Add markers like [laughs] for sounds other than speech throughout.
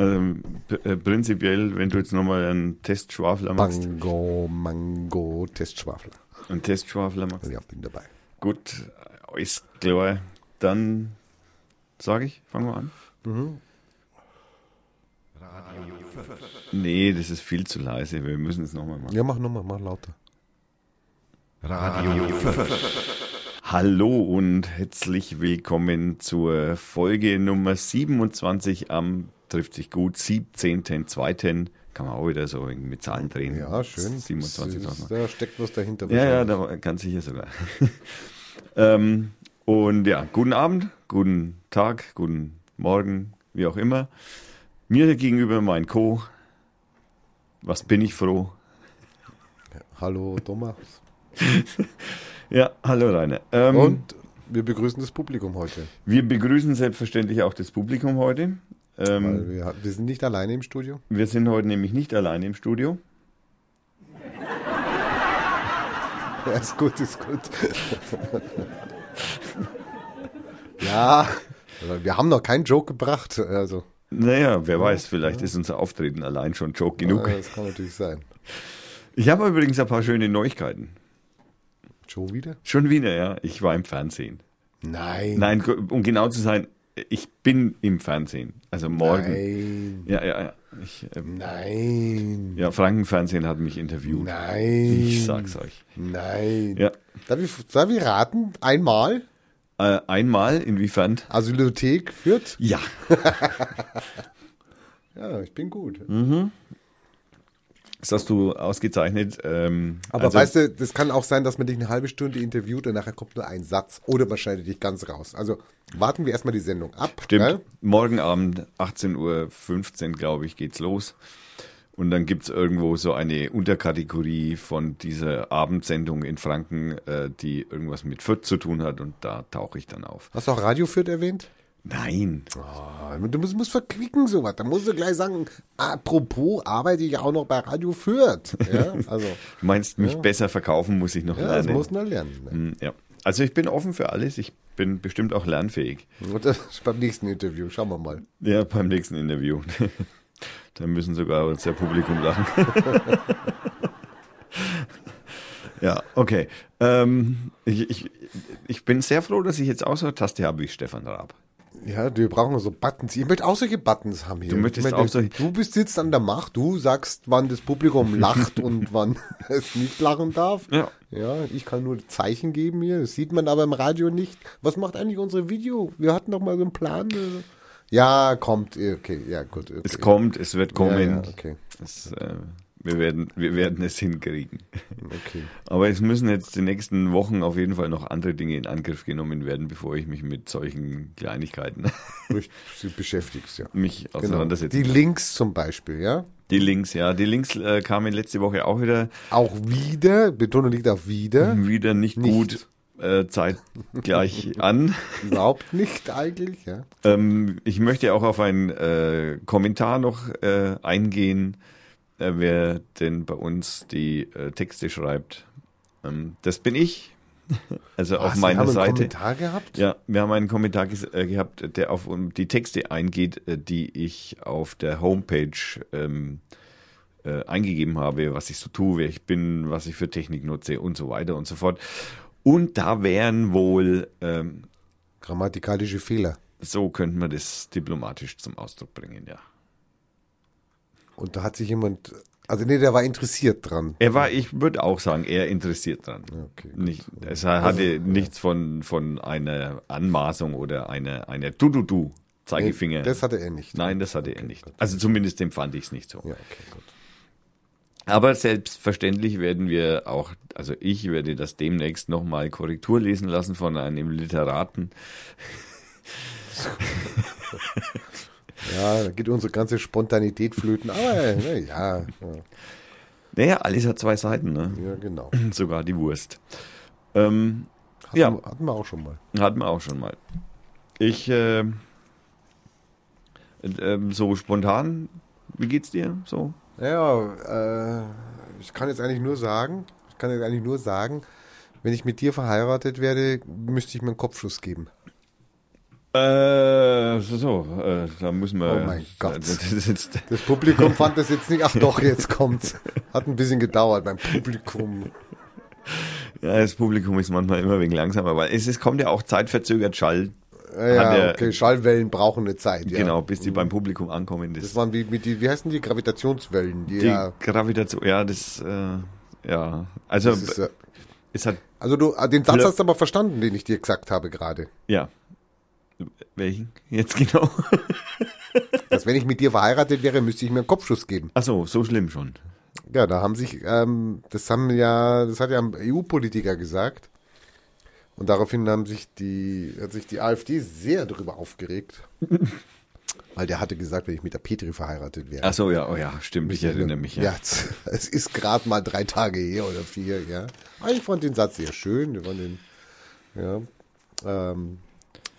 Ähm, äh, prinzipiell, wenn du jetzt nochmal einen Testschwafler machst. Mango, Mango, Testschwafler. Einen Testschwafler machst. Ja, bin dabei. Gut, alles klar. Dann sage ich, fangen wir an. Mhm. Nee, das ist viel zu leise. Wir müssen es nochmal machen. Ja, mach nochmal, mach lauter. Hallo und herzlich willkommen zur Folge Nummer 27 am, trifft sich gut, 17.02. Kann man auch wieder so mit Zahlen drehen. Ja, schön. 27. Das ist, da steckt was dahinter. Ja, ja, da ganz sicher sogar. [laughs] ähm, und ja, guten Abend, guten Tag, guten Morgen, wie auch immer. Mir gegenüber mein Co. Was bin ich froh? Hallo Thomas. [laughs] Ja, hallo Rainer. Ähm, Und wir begrüßen das Publikum heute. wir begrüßen selbstverständlich auch das Publikum heute. Ähm, wir, wir sind nicht alleine im Studio. wir sind heute nämlich nicht alleine im Studio. Ja, ist gut, ist gut. [laughs] ja, wir haben noch keinen Joke gebracht. Also, Naja, wer weiß, vielleicht ist unser Auftreten allein schon Joke genug. ja, das kann natürlich sein. Ich habe übrigens ein paar schöne Neuigkeiten. Joe wieder? Schon wieder, ja. Ich war im Fernsehen. Nein. Nein, um genau zu sein, ich bin im Fernsehen. Also morgen. Nein. Ja, ja, ja. Ich, ähm, Nein. ja, Frankenfernsehen hat mich interviewt. Nein. Ich sag's euch. Nein. Ja. Darf ich, darf ich raten? Einmal? Äh, einmal, inwiefern? Asylothek führt? Ja. [laughs] Ja, ich bin gut. Das hast du ausgezeichnet. Ähm, Aber also, weißt du, das kann auch sein, dass man dich eine halbe Stunde interviewt und nachher kommt nur ein Satz oder man schneidet dich ganz raus. Also warten wir erstmal die Sendung ab. Stimmt. gell? Morgen Abend, 18.15 Uhr, glaube ich, geht's los. Und dann gibt's irgendwo so eine Unterkategorie von dieser Abendsendung in Franken, äh, die irgendwas mit Fürth zu tun hat. Und da tauche ich dann auf. Hast du auch Radio Fürth erwähnt? Nein. Ah, Du musst, musst verquicken sowas. Da musst du gleich sagen, apropos arbeite ich auch noch bei Radio Fürth. Ja, [laughs] also, Du meinst, mich besser verkaufen muss ich noch ja, das lernen. muss man lernen. Ne? Hm, ja. Also ich bin offen für alles. Ich bin bestimmt auch lernfähig. Das ist beim nächsten Interview. Schauen wir mal. Ja, beim nächsten Interview. [laughs] da müssen sogar unser Publikum lachen. [laughs] ja, okay. Ähm, ich, ich, ich bin sehr froh, dass ich jetzt auch so eine Taste habe wie Stefan Raab. Ja, wir brauchen so Buttons. Ich möchte auch solche Buttons haben hier. Du möchtest ich auch solche- Du bist sitzt an der Macht. Du sagst, wann das Publikum [laughs] lacht und wann [laughs] es nicht lachen darf. Ja. Ja, ich kann nur Zeichen geben hier. Das sieht man aber im Radio nicht. Was macht eigentlich unsere Video? Wir hatten doch mal so einen Plan. äh. Ja, kommt. Okay, ja, gut. Okay. Es kommt, es wird kommen. Ja, ja, okay. es, äh, wir, werden, wir werden es hinkriegen. Okay. Aber es müssen jetzt die nächsten Wochen auf jeden Fall noch andere Dinge in Angriff genommen werden, bevor ich mich mit solchen Kleinigkeiten [laughs] beschäftigst, ja. mich Genau. auseinandersetze. Die Links zum Beispiel, ja. Die Links, ja. Die Links äh, kamen letzte Woche auch wieder, Auch wieder, Betonung liegt auf wieder. wieder nicht, Nicht. gut äh, zeitgleich [laughs] an. Überhaupt nicht eigentlich, ja. Ähm, ich möchte auch auf einen äh, Kommentar noch äh, eingehen, wer denn bei uns die äh, Texte schreibt. Ähm, das bin ich. Also auf Was, wir meiner haben einen Seite. Kommentar gehabt? Ja, wir haben einen Kommentar ges- äh, gehabt, der auf um, die Texte eingeht, äh, die ich auf der Homepage ähm, äh, eingegeben habe, was ich so tue, wer ich bin, was ich für Technik nutze und so weiter und so fort. Und da wären wohl, ähm, Grammatikalische Fehler. so könnte man das diplomatisch zum Ausdruck bringen, ja. Und da hat sich jemand, also nee, der war interessiert dran. Er war, ich würde auch sagen, eher interessiert dran. Okay. Nicht, es hatte nichts von, von einer Anmaßung oder einer, einer Du-Du-Du Zeigefinger. Das hatte er nicht. Nein, das hatte er nicht. Also zumindest empfand ich es nicht so. Ja, okay, gut. Aber selbstverständlich werden wir auch, also ich werde das demnächst nochmal Korrektur lesen lassen von einem Literaten. [laughs] [laughs] Ja, da geht unsere ganze Spontanität flöten, aber na, ja, ja, Naja, alles hat zwei Seiten, ne? ja, genau. [clears throat] Sogar die Wurst. Ähm, Hatten, Ja. wir- hatten wir auch schon mal. hatten wir auch schon mal. Ich, äh, ähm, so spontan, wie geht's dir? So? Ja, äh, ich kann jetzt eigentlich nur sagen, ich kann jetzt eigentlich nur sagen, wenn ich mit dir verheiratet werde, müsste ich mir einen Kopfschuss geben. Äh, so, so äh, da muss man. Oh mein Gott. Das ist jetzt, Das Publikum fand das jetzt nicht. Ach doch, [laughs] jetzt kommt's. Hat ein bisschen gedauert beim Publikum. ja, das Publikum ist manchmal immer wegen langsam, aber es, es kommt ja auch zeitverzögert Schall. Ja, ja okay, Schallwellen brauchen eine Zeit. Ja. Genau, bis die beim Publikum ankommen. Das, Das waren wie, die, wie heißen die Gravitationswellen? Die, die ja, Gravitation, ja, das, äh, ja. Also, das ist, äh, es hat, also du, ah, den Satz hast du aber verstanden, den ich dir gesagt habe gerade. ja. Welchen? Jetzt genau. [laughs] Dass wenn ich mit dir verheiratet wäre, müsste ich mir einen Kopfschuss geben. Ach so, so schlimm schon. Ja, da haben sich, ähm, das haben ja, das hat ja ein EU-Politiker gesagt. Und daraufhin haben sich die, hat sich die AfD sehr darüber aufgeregt. [laughs] Weil der hatte gesagt, wenn ich mit der Petri verheiratet wäre. Ach so, ja, oh ja, stimmt, ich erinnere mich, ja. Ja, [laughs] es ist gerade mal drei Tage her oder vier, ja. Aber ich fand den Satz sehr schön. Wir fand den, ja. Ähm,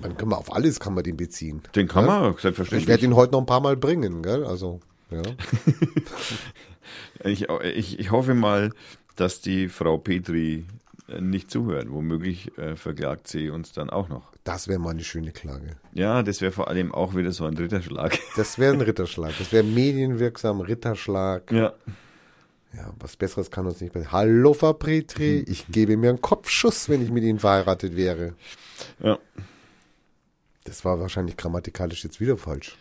dann können wir auf alles kann man den beziehen. Den kann ja? man, Ich selbstverständlich. werde ihn heute noch ein paar Mal bringen, gell? Also, ja. [laughs] Ich, ich, ich hoffe mal, dass die Frau Petri äh, nicht zuhört. Womöglich äh, verklagt sie uns dann auch noch. Das wäre mal eine schöne Klage. Ja, das wäre vor allem auch wieder so ein Ritterschlag. [laughs] Das wäre ein Ritterschlag. Das wäre medienwirksam, Ritterschlag. Ja. Ja, was Besseres kann uns nicht passieren. Hallo, Frau Petri, [laughs] ich gebe mir einen Kopfschuss, wenn ich mit Ihnen verheiratet wäre. ja. Das war wahrscheinlich grammatikalisch jetzt wieder falsch.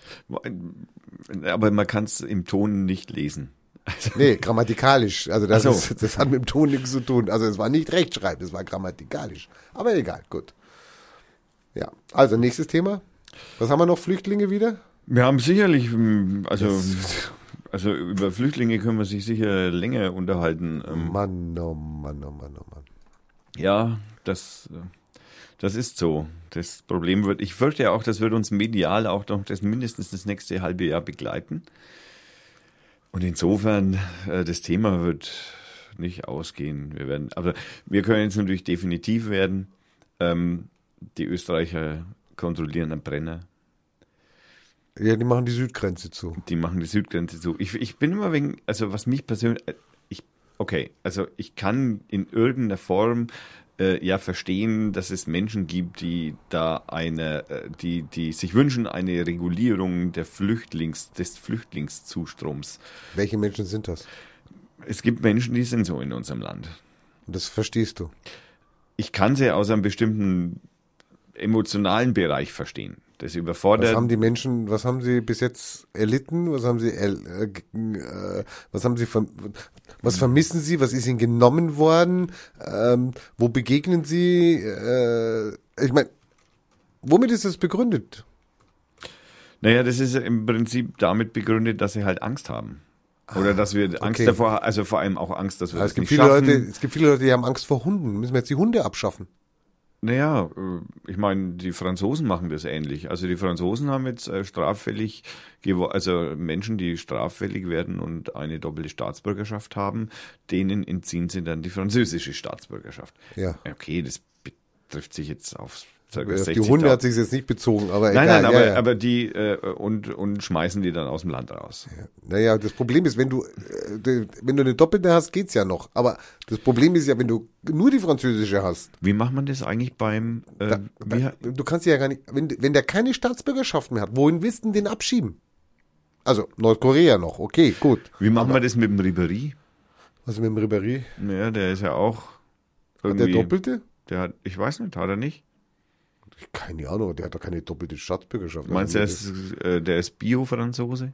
Aber man kann es im Ton nicht lesen. Also, Nee, grammatikalisch. Also das, so. ist, das hat mit dem Ton nichts zu tun. Also es war nicht Rechtschreiben, es war grammatikalisch. Aber egal, gut. Ja, also nächstes Thema. Was haben wir noch? Flüchtlinge wieder? wir haben sicherlich, ähm, also, also über Flüchtlinge können wir sich sicher länger unterhalten. Ähm, Mann, oh Mann, oh Mann, oh Mann. Ja, das, äh, das ist so. Das Problem wird, ich fürchte ja auch, das wird uns medial auch noch das mindestens das nächste halbe Jahr begleiten. Und insofern, äh, das Thema wird nicht ausgehen. Wir werden, aber wir können jetzt natürlich definitiv werden. Ähm, die Österreicher kontrollieren einen Brenner. Ja, die machen die Südgrenze zu. Die machen die Südgrenze zu. Ich, ich bin immer wegen, also was mich persönlich, äh, ich, okay, also ich kann in irgendeiner Form äh, ja verstehen, dass es Menschen gibt, die da eine, äh, die, die sich wünschen, eine Regulierung der Flüchtlings, des Flüchtlingszustroms. Welche Menschen sind das? Es gibt Menschen, die sind so in unserem Land. Das verstehst du. Ich kann sie aus einem bestimmten emotionalen Bereich verstehen. Das Was überfordert. haben die Menschen, was haben sie bis jetzt erlitten? Was haben sie, äh, äh, was haben sie, verm- was vermissen sie? Was ist ihnen genommen worden? Ähm, wo begegnen sie? Äh, ich meine, womit ist das begründet? Naja, das ist im Prinzip damit begründet, dass sie halt Angst haben. Oder dass wir Angst Ah, okay. davor, also vor allem auch Angst, dass wir Ja, das es, gibt nicht viele schaffen. Leute, es gibt viele Leute, die haben Angst vor Hunden. Müssen wir jetzt die Hunde abschaffen? Naja, äh, ich meine, die Franzosen machen das ähnlich. Also die Franzosen haben jetzt äh, straffällig, also Menschen, die straffällig werden und eine doppelte Staatsbürgerschaft haben, denen entziehen sie dann die französische Staatsbürgerschaft. Ja. Okay, das betrifft sich jetzt auf ca. Auf 60 die Hunde hat sich jetzt nicht bezogen, aber Nein, egal. nein, aber, ja, ja. aber die äh, und, und schmeißen die dann aus dem Land raus. Naja, das Problem ist, wenn du, äh, wenn du eine doppelte hast, geht's ja noch. Aber das Problem ist ja, wenn du nur die französische hast, Wie macht man das eigentlich beim äh, da, da, du kannst ja gar nicht, wenn, wenn der keine Staatsbürgerschaft mehr hat, wohin willst du den abschieben? Also Nordkorea noch, okay, gut. wie machen wir das mit dem Ribéry? Was mit dem Ribéry? Ja, der ist ja auch Hat der irgendwie. doppelte? Der hat, ich weiß nicht, hat er nicht? Keine Ahnung, der hat doch keine doppelte Staatsbürgerschaft. Meinst du, Also, der ist, äh, der ist Bio-Franzose?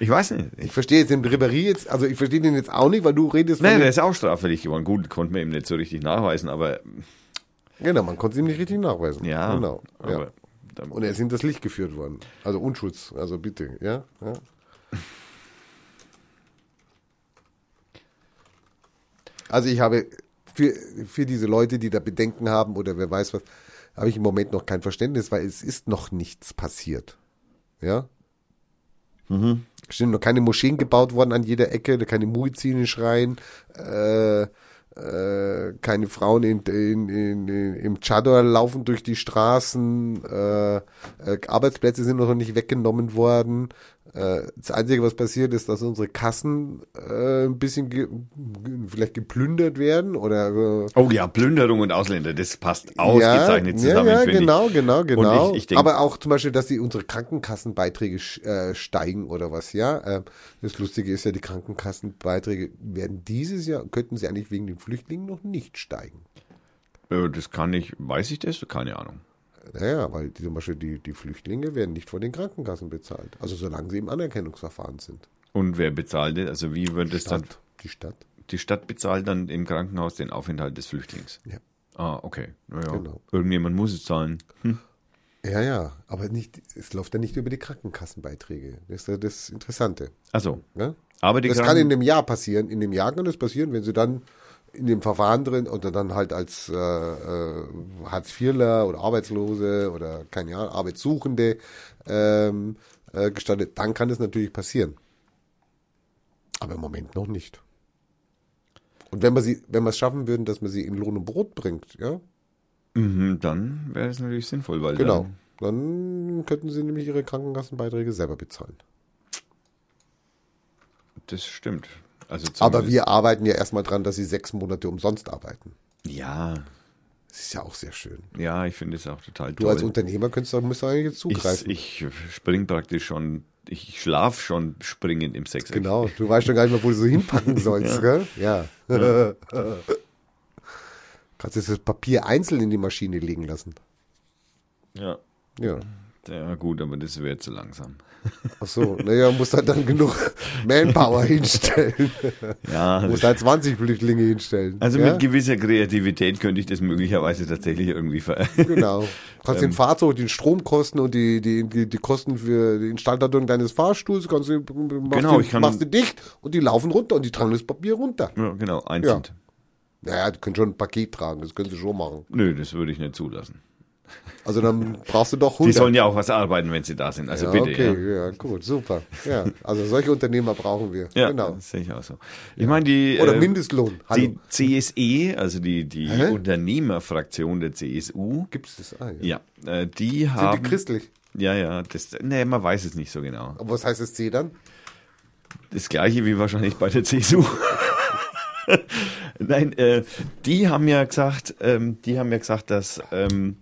Ich weiß nicht. ich Ich, verstehe jetzt den Ribéry jetzt, also ich verstehe den jetzt auch nicht, weil du redest nein, der ist auch straffällig geworden. Gut, konnte man ihm nicht so richtig nachweisen, aber Genau, man konnte es ihm nicht richtig nachweisen. ja. Genau. Ja. Und er ist in das Licht geführt worden. Also Unschutz, also bitte, ja. ja. Also ich habe für, für diese Leute, die da Bedenken haben oder wer weiß was, habe ich im Moment noch kein Verständnis, weil es ist noch nichts passiert. Ja? Mhm. Es sind noch keine Moscheen gebaut worden an jeder Ecke, keine Muizine schreien, äh, äh, keine Frauen in, in, in, in, im Chador laufen durch die Straßen, äh, äh, Arbeitsplätze sind noch nicht weggenommen worden, das Einzige, was passiert, ist, dass unsere Kassen äh, ein bisschen ge vielleicht geplündert werden oder äh, Oh ja, Plünderung und Ausländer, das passt ausgezeichnet ja, zusammen. Ja, ja genau, genau, genau. ich- ich denk- Aber auch zum Beispiel, dass die unsere Krankenkassenbeiträge äh, steigen oder was, ja. Ähm, das Lustige ist ja, die Krankenkassenbeiträge werden dieses Jahr, könnten sie eigentlich wegen den Flüchtlingen noch nicht steigen. Äh, Das kann ich, weiß ich das? Keine Ahnung. Naja, weil die, zum Beispiel die, die Flüchtlinge werden nicht von den Krankenkassen bezahlt. Also solange sie im Anerkennungsverfahren sind. Und wer bezahlt das? Also wie wird das dann? Stadt, die Stadt. Die Stadt bezahlt dann im Krankenhaus den Aufenthalt des Flüchtlings. Ja. Ah, okay. Naja, Genau. irgendjemand muss es zahlen. Ja, ja, aber nicht, es läuft ja nicht über die Krankenkassenbeiträge. Das ist ja das Interessante. Also, Ne? aber die Das kann Kranken- in dem Jahr passieren. In dem Jahr kann das passieren, wenn sie dann in dem Verfahren drin oder dann halt als äh, äh, Hartz-IVler oder Arbeitslose oder keine Ahnung, Arbeitssuchende ähm, äh, gestattet, dann kann das natürlich passieren. Aber im Moment noch nicht. Und wenn wir sie, wenn wir es schaffen würden, dass man sie in Lohn und Brot bringt, ja, Mhm, dann wäre es natürlich sinnvoll, weil genau, dann, dann könnten sie nämlich ihre Krankenkassenbeiträge selber bezahlen. das stimmt. Also Aber wir arbeiten ja erstmal dran, dass sie sechs Monate umsonst arbeiten. ja, Das ist ja auch sehr schön. ja, ich finde es auch total Du toll. als Unternehmer könntest, du- du eigentlich jetzt zugreifen. ich, ich spring praktisch schon, ich schlaf schon springend im Sechseck. genau, du weißt schon gar nicht mehr, wo du so hinpacken [laughs] sollst, gell? Ja. Kannst jetzt das Papier einzeln in die Maschine legen lassen. Ja. Ja. Ja, gut, aber das wäre zu langsam. Ach so, naja, musst halt dann genug Manpower hinstellen. Ja, musst halt 20 Flüchtlinge hinstellen. also ja? mit gewisser Kreativität könnte ich das möglicherweise tatsächlich irgendwie ver. Genau. Kannst Ähm. den Fahrzeug, den Stromkosten und die, die, die, die Kosten für die Instandhaltung deines Fahrstuhls, kannst du, machst, Genau, du, kann- machst du dicht und die laufen runter und die tragen das Papier runter. ja, genau, einzeln. Naja, die können schon ein Paket tragen, das können sie schon machen. Nö, das würde ich nicht zulassen. Also dann brauchst du doch 100. Die sollen ja auch was arbeiten, wenn sie da sind. Also ja, bitte. okay, Ja. ja. gut, super. Ja, also solche Unternehmer brauchen wir. Ja, genau. das sehe ich auch so. Ich meine, die, Oder äh, Mindestlohn. Hallo. die CSE, also die, die Hä? Unternehmerfraktion der CSU, Gibt's das? Ah, ja. ja, äh, die Sind haben. die christlich? ja, ja, das, nee, man weiß es nicht so genau. Aber was heißt das C dann? Das gleiche wie wahrscheinlich bei der CSU. [laughs] Nein, äh, die haben ja gesagt, ähm, die haben ja gesagt, dass ähm,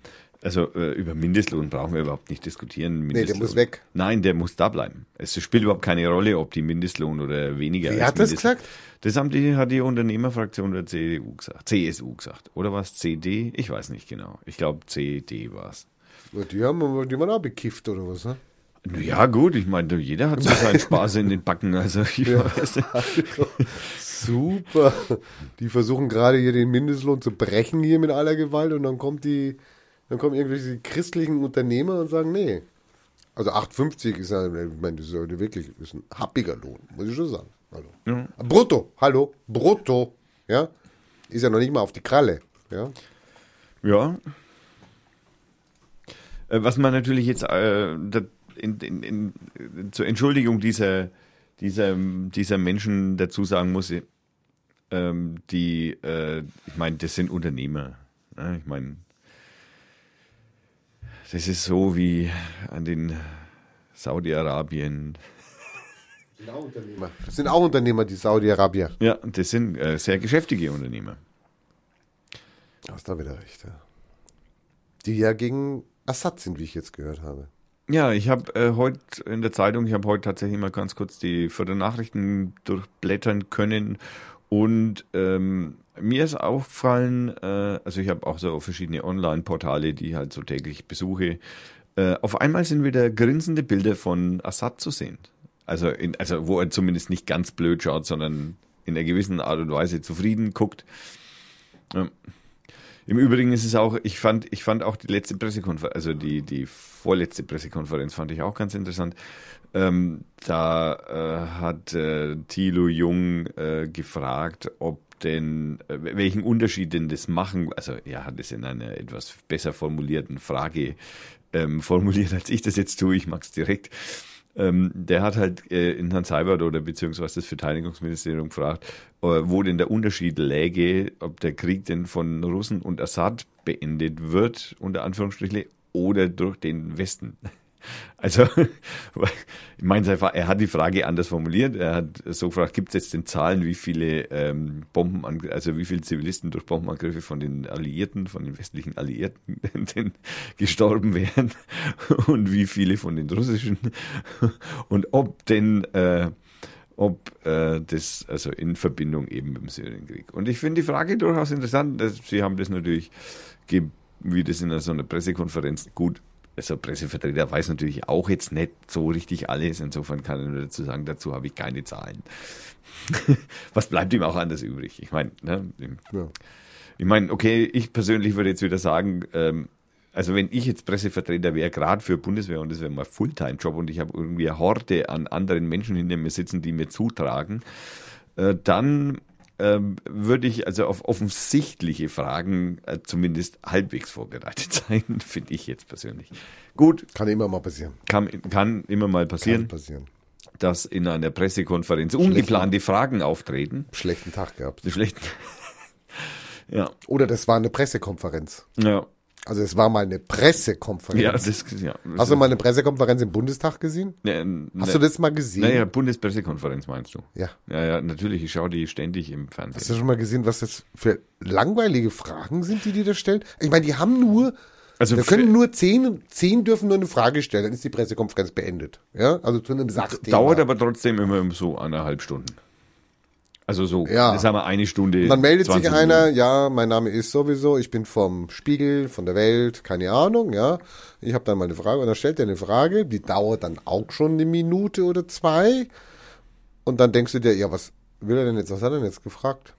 also äh, über Mindestlohn brauchen wir überhaupt nicht diskutieren. der Mindestlohn. muss weg. Nein, der muss da bleiben. Es spielt überhaupt keine Rolle, ob die Mindestlohn oder weniger. Wer hat das gesagt? Das haben die, hat die Unternehmerfraktion der CDU gesagt, CSU gesagt. Oder was? CD? Ich weiß nicht genau. Ich glaube CD war es. Ja, Die haben die waren auch bekifft oder was, ne? Ja, gut, ich meine, jeder hat so [laughs] seinen Spaß in den Backen. Also nicht. [laughs] Super. Die versuchen gerade hier den Mindestlohn zu brechen hier mit aller Gewalt und dann kommt die, dann kommen irgendwelche christlichen Unternehmer und sagen, nee. Also 8,50 ist ja, ich meine, das ist ja wirklich ist ein happiger Lohn, muss ich schon sagen. Hallo. Ja. Brutto, hallo, brutto, ja. Ist ja noch nicht mal auf die Kralle, ja. Ja. Äh, Was man natürlich jetzt äh, in, in, in, zur Entschuldigung dieser, dieser, dieser Menschen dazu sagen muss, ähm, die, äh, ich meine, das sind Unternehmer. Ne? Ich meine, das ist so wie an den Saudi-Arabien. Das sind auch Unternehmer, die Saudi-Arabier. Ja, das sind äh, sehr geschäftige Unternehmer. Du hast da wieder recht, ja. Die ja gegen Assad sind, wie ich jetzt gehört habe. Ja, ich habe äh, heute in der Zeitung, ich habe heute tatsächlich mal ganz kurz die Viertelnachrichten durchblättern können und ähm, mir ist aufgefallen, äh, also ich habe auch so verschiedene Online-Portale, die ich halt so täglich besuche. Äh, auf einmal sind wieder grinsende Bilder von Assad zu sehen. Also, in, also wo er zumindest nicht ganz blöd schaut, sondern in einer gewissen Art und Weise zufrieden guckt. Ja. Im Übrigen ist es auch, ich fand, ich fand auch die letzte Pressekonferenz, also die, die vorletzte Pressekonferenz fand ich auch ganz interessant. Ähm, da äh, hat äh, Thilo Jung äh, gefragt, ob denn, äh, welchen Unterschied denn das machen, also er hat es in einer etwas besser formulierten Frage ähm, [laughs] formuliert, als ich das jetzt tue, ich mag's direkt. Ähm, der hat halt äh, in Herrn Seibert oder beziehungsweise das Verteidigungsministerium gefragt, äh, wo denn der Unterschied läge, ob der Krieg denn von Russen und Assad beendet wird, unter Anführungsstrichen, oder durch den Westen. Also, [laughs] ich meine, er hat die Frage anders formuliert. Er hat so gefragt, gibt es jetzt den Zahlen, wie viele ähm, Bomben, also wie viele Zivilisten durch Bombenangriffe von den Alliierten, von den westlichen Alliierten [laughs] gestorben wären [laughs] und wie viele von den russischen und ob denn äh, ob äh, das also in Verbindung eben mit dem Syrienkrieg. Und ich finde die Frage durchaus interessant. Sie haben das natürlich, wie das in so einer Pressekonferenz gut also Pressevertreter weiß natürlich auch jetzt nicht so richtig alles. Insofern kann er nur dazu sagen, dazu habe ich keine Zahlen. [laughs] Was bleibt ihm auch anders übrig? Ich meine, ne, ja. ich meine, okay, ich persönlich würde jetzt wieder sagen, ähm, also wenn ich jetzt Pressevertreter wäre, gerade für Bundeswehr und das wäre mein Fulltime-Job und ich habe irgendwie eine Horde an anderen Menschen hinter mir sitzen, die mir zutragen, äh, dann ähm, würde ich also auf offensichtliche Fragen äh, zumindest halbwegs vorbereitet [laughs] sein, finde ich jetzt persönlich. Gut. Kann immer mal passieren. Kann, kann immer mal passieren. Kann passieren. Dass in einer Pressekonferenz ungeplante Fragen auftreten. Schlechten Tag gehabt. Schlechten. [laughs] ja. Oder das war eine Pressekonferenz. Ja. Also es war mal eine Pressekonferenz. Ja, das, ja, das Hast du mal eine Pressekonferenz im Bundestag gesehen? Ne, ne, Hast du das mal gesehen? Naja, Bundespressekonferenz meinst du? Ja. Ja, ja, natürlich. Ich schaue die ständig im Fernsehen. Hast du schon mal gesehen, was das für langweilige Fragen sind, die die da stellen? Ich meine, die haben nur, also wir können nur zehn, zehn dürfen nur eine Frage stellen, dann ist die Pressekonferenz beendet. Ja, also zu einem Sachthema. Dauert aber trotzdem immer so eineinhalb Stunden. Also so, ja. das haben wir eine Stunde. Und dann meldet sich einer, Minuten. ja, mein Name ist sowieso, ich bin vom Spiegel, von der Welt, keine Ahnung, ja. Ich habe dann mal eine Frage und dann stellt er eine Frage, die dauert dann auch schon eine Minute oder zwei. Und dann denkst du dir, ja, was will er denn jetzt, was hat er denn jetzt gefragt?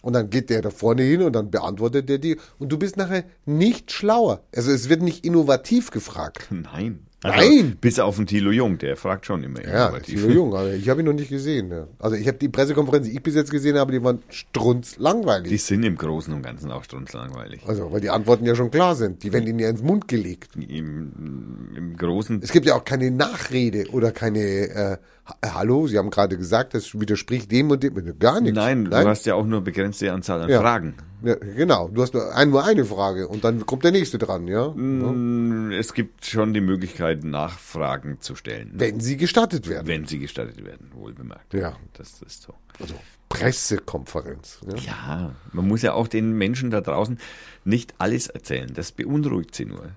Und dann geht der da vorne hin und dann beantwortet der die und du bist nachher nicht schlauer. Also es wird nicht innovativ gefragt. Nein. Also Nein! Bis auf den Thilo Jung, der fragt schon immer. Ja, Thilo Jung, aber ich habe ihn noch nicht gesehen. Ja. Also ich habe die Pressekonferenz, die ich bis jetzt gesehen habe, die waren strunzlangweilig. Die sind im Großen und Ganzen auch strunzlangweilig. Also, weil die Antworten ja schon klar sind. Die werden ihnen ja ins Mund gelegt. Im, im Großen. Es gibt ja auch keine Nachrede oder keine, äh, hallo, Sie haben gerade gesagt, das widerspricht dem und dem. Gar nichts. Nein, Nein, du hast ja auch nur begrenzte Anzahl an ja. Fragen. Ja, genau, du hast nur, ein, nur eine Frage und dann kommt der nächste dran, ja? Mm, es gibt schon die Möglichkeit, Nachfragen zu stellen. Wenn sie gestattet werden. Wenn sie gestattet werden, wohl bemerkt. Ja. Das ist so. Also Pressekonferenz. Ja? ja, man muss ja auch den Menschen da draußen nicht alles erzählen. Das beunruhigt sie nur.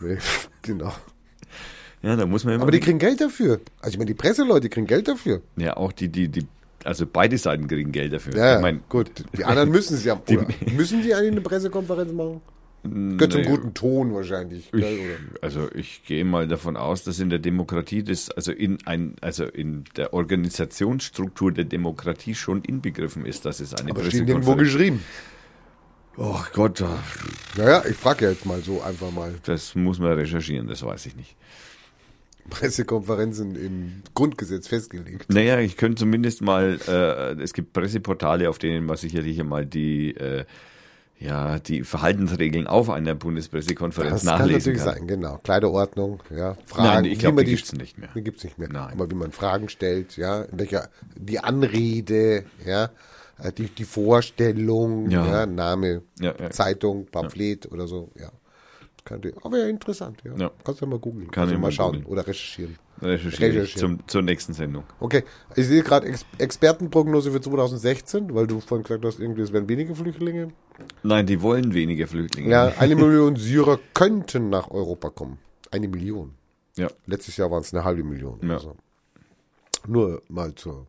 [laughs] Genau. Ja, da muss man. Aber die kriegen Geld dafür. Also ich meine, die Presseleute kriegen Geld dafür. Ja, auch die, die, die also beide Seiten kriegen Geld dafür. Ja, ich mein, gut. Die anderen müssen es ja. Die, [laughs] müssen die eigentlich eine Pressekonferenz machen? Gehört zum guten Ton wahrscheinlich. Ich, also ich gehe mal davon aus, dass in der Demokratie das, also in ein, also in der Organisationsstruktur der Demokratie schon inbegriffen ist, dass es eine Aber Pressekonferenz. Steht irgendwo geschrieben. Oh Gott. Naja, ich frage ja jetzt mal so einfach mal. Das muss man recherchieren, das weiß ich nicht. Pressekonferenzen im Grundgesetz festgelegt. Naja, ich könnte zumindest mal, äh, es gibt Presseportale, auf denen man sicherlich einmal die, äh, ja, die Verhaltensregeln auf einer Bundespressekonferenz das nachlesen kann. Das kann natürlich sein, genau. Kleiderordnung, ja. Fragen, Nein, ich glaube, die, die gibt's nicht mehr. Die gibt's nicht mehr. Nein. Aber wie man Fragen stellt, ja, in welcher, die Anrede, ja, äh, die, die Vorstellung, ja, ja Name, ja, ja. Zeitung, Pamphlet oder so, ja. Könnte, aber ja, interessant, ja. ja. Kannst du ja mal googeln. Kann Kannst du mal schauen googlen. oder recherchieren. Recherchieren, recherchieren. Zum, zur nächsten Sendung. Okay, ich sehe gerade Ex Expertenprognose für 2016, weil du vorhin gesagt hast, irgendwie es werden weniger Flüchtlinge. Nein, die wollen weniger Flüchtlinge. Ja, [laughs] eine Million Syrer könnten nach Europa kommen. Eine Million. Ja. Letztes Jahr waren es eine halbe Million. Ja. Also. Nur mal zur.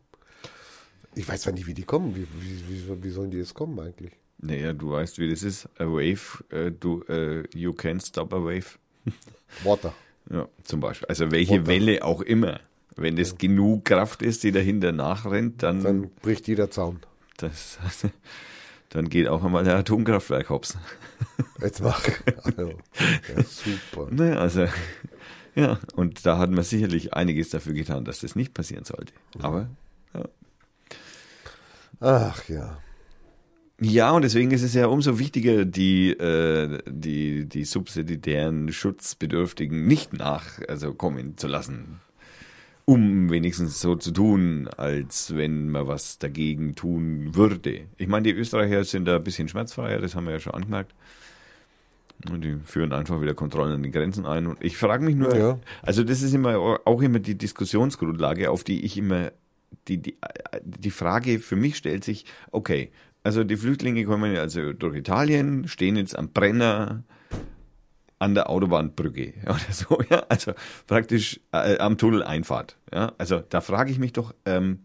Ich weiß zwar nicht, wie die kommen. Wie, wie, wie, wie sollen die jetzt kommen eigentlich? Naja, du weißt, wie das ist. A wave, uh, du, uh, you can't stop a wave. [laughs] Water. Ja, zum Beispiel. Also welche Water. Welle auch immer. Wenn es ja. genug Kraft ist, die dahinter nachrennt, dann. Dann bricht jeder Zaun. Das, [laughs] dann geht auch einmal der Atomkraftwerk hops. [laughs] Jetzt mach. Also, ja, super. Naja, also. Ja, und da hat man sicherlich einiges dafür getan, dass das nicht passieren sollte. Aber, ja. Ach ja. Ja, und deswegen ist es ja umso wichtiger, die, äh, die, die subsidiären Schutzbedürftigen nicht nach, also kommen zu lassen, um wenigstens so zu tun, als wenn man was dagegen tun würde. Ich meine, die Österreicher sind da ein bisschen schmerzfreier, das haben wir ja schon angemerkt. Und die führen einfach wieder Kontrollen an den Grenzen ein. Und ich frage mich nur, Ja. also das ist immer auch immer die Diskussionsgrundlage, auf die ich immer, die, die, die Frage für mich stellt sich, okay, also die Flüchtlinge kommen also durch Italien, stehen jetzt am Brenner an der Autobahnbrücke [laughs] oder so, ja, also praktisch äh, am Tunneleinfahrt, ja, also da frage ich mich doch, ähm,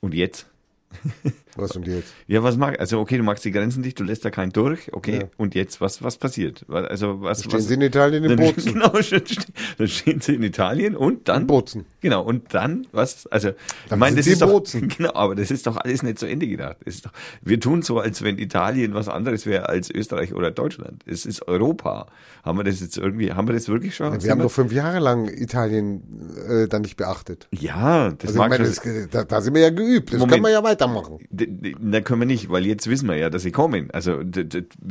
und jetzt? [laughs] Was und jetzt? Ja, was mag, also okay, du machst die Grenzen dicht, du lässt da keinen durch, okay, Ja. und jetzt, was, was passiert? Also, was, Stehen was, sie in Italien in dann, [laughs] Bozen? genau, dann ste- dann stehen sie in Italien und dann, Bozen. genau, und dann, was, also, ich Dann meine, sind das sie ist doch, Bozen. [laughs] genau, aber das ist doch alles nicht zu Ende gedacht. Das ist doch, wir tun so, als wenn Italien was anderes wäre als Österreich oder Deutschland. Es ist Europa. Haben wir das jetzt irgendwie, haben wir das wirklich schon? Wir Sind haben doch fünf Jahre lang Italien äh, dann nicht beachtet. ja, das Also ich mag meine, schon, das, da, da sind wir ja geübt. Das Moment. können wir ja weitermachen. Da können wir nicht, weil jetzt wissen wir ja, dass sie kommen. Also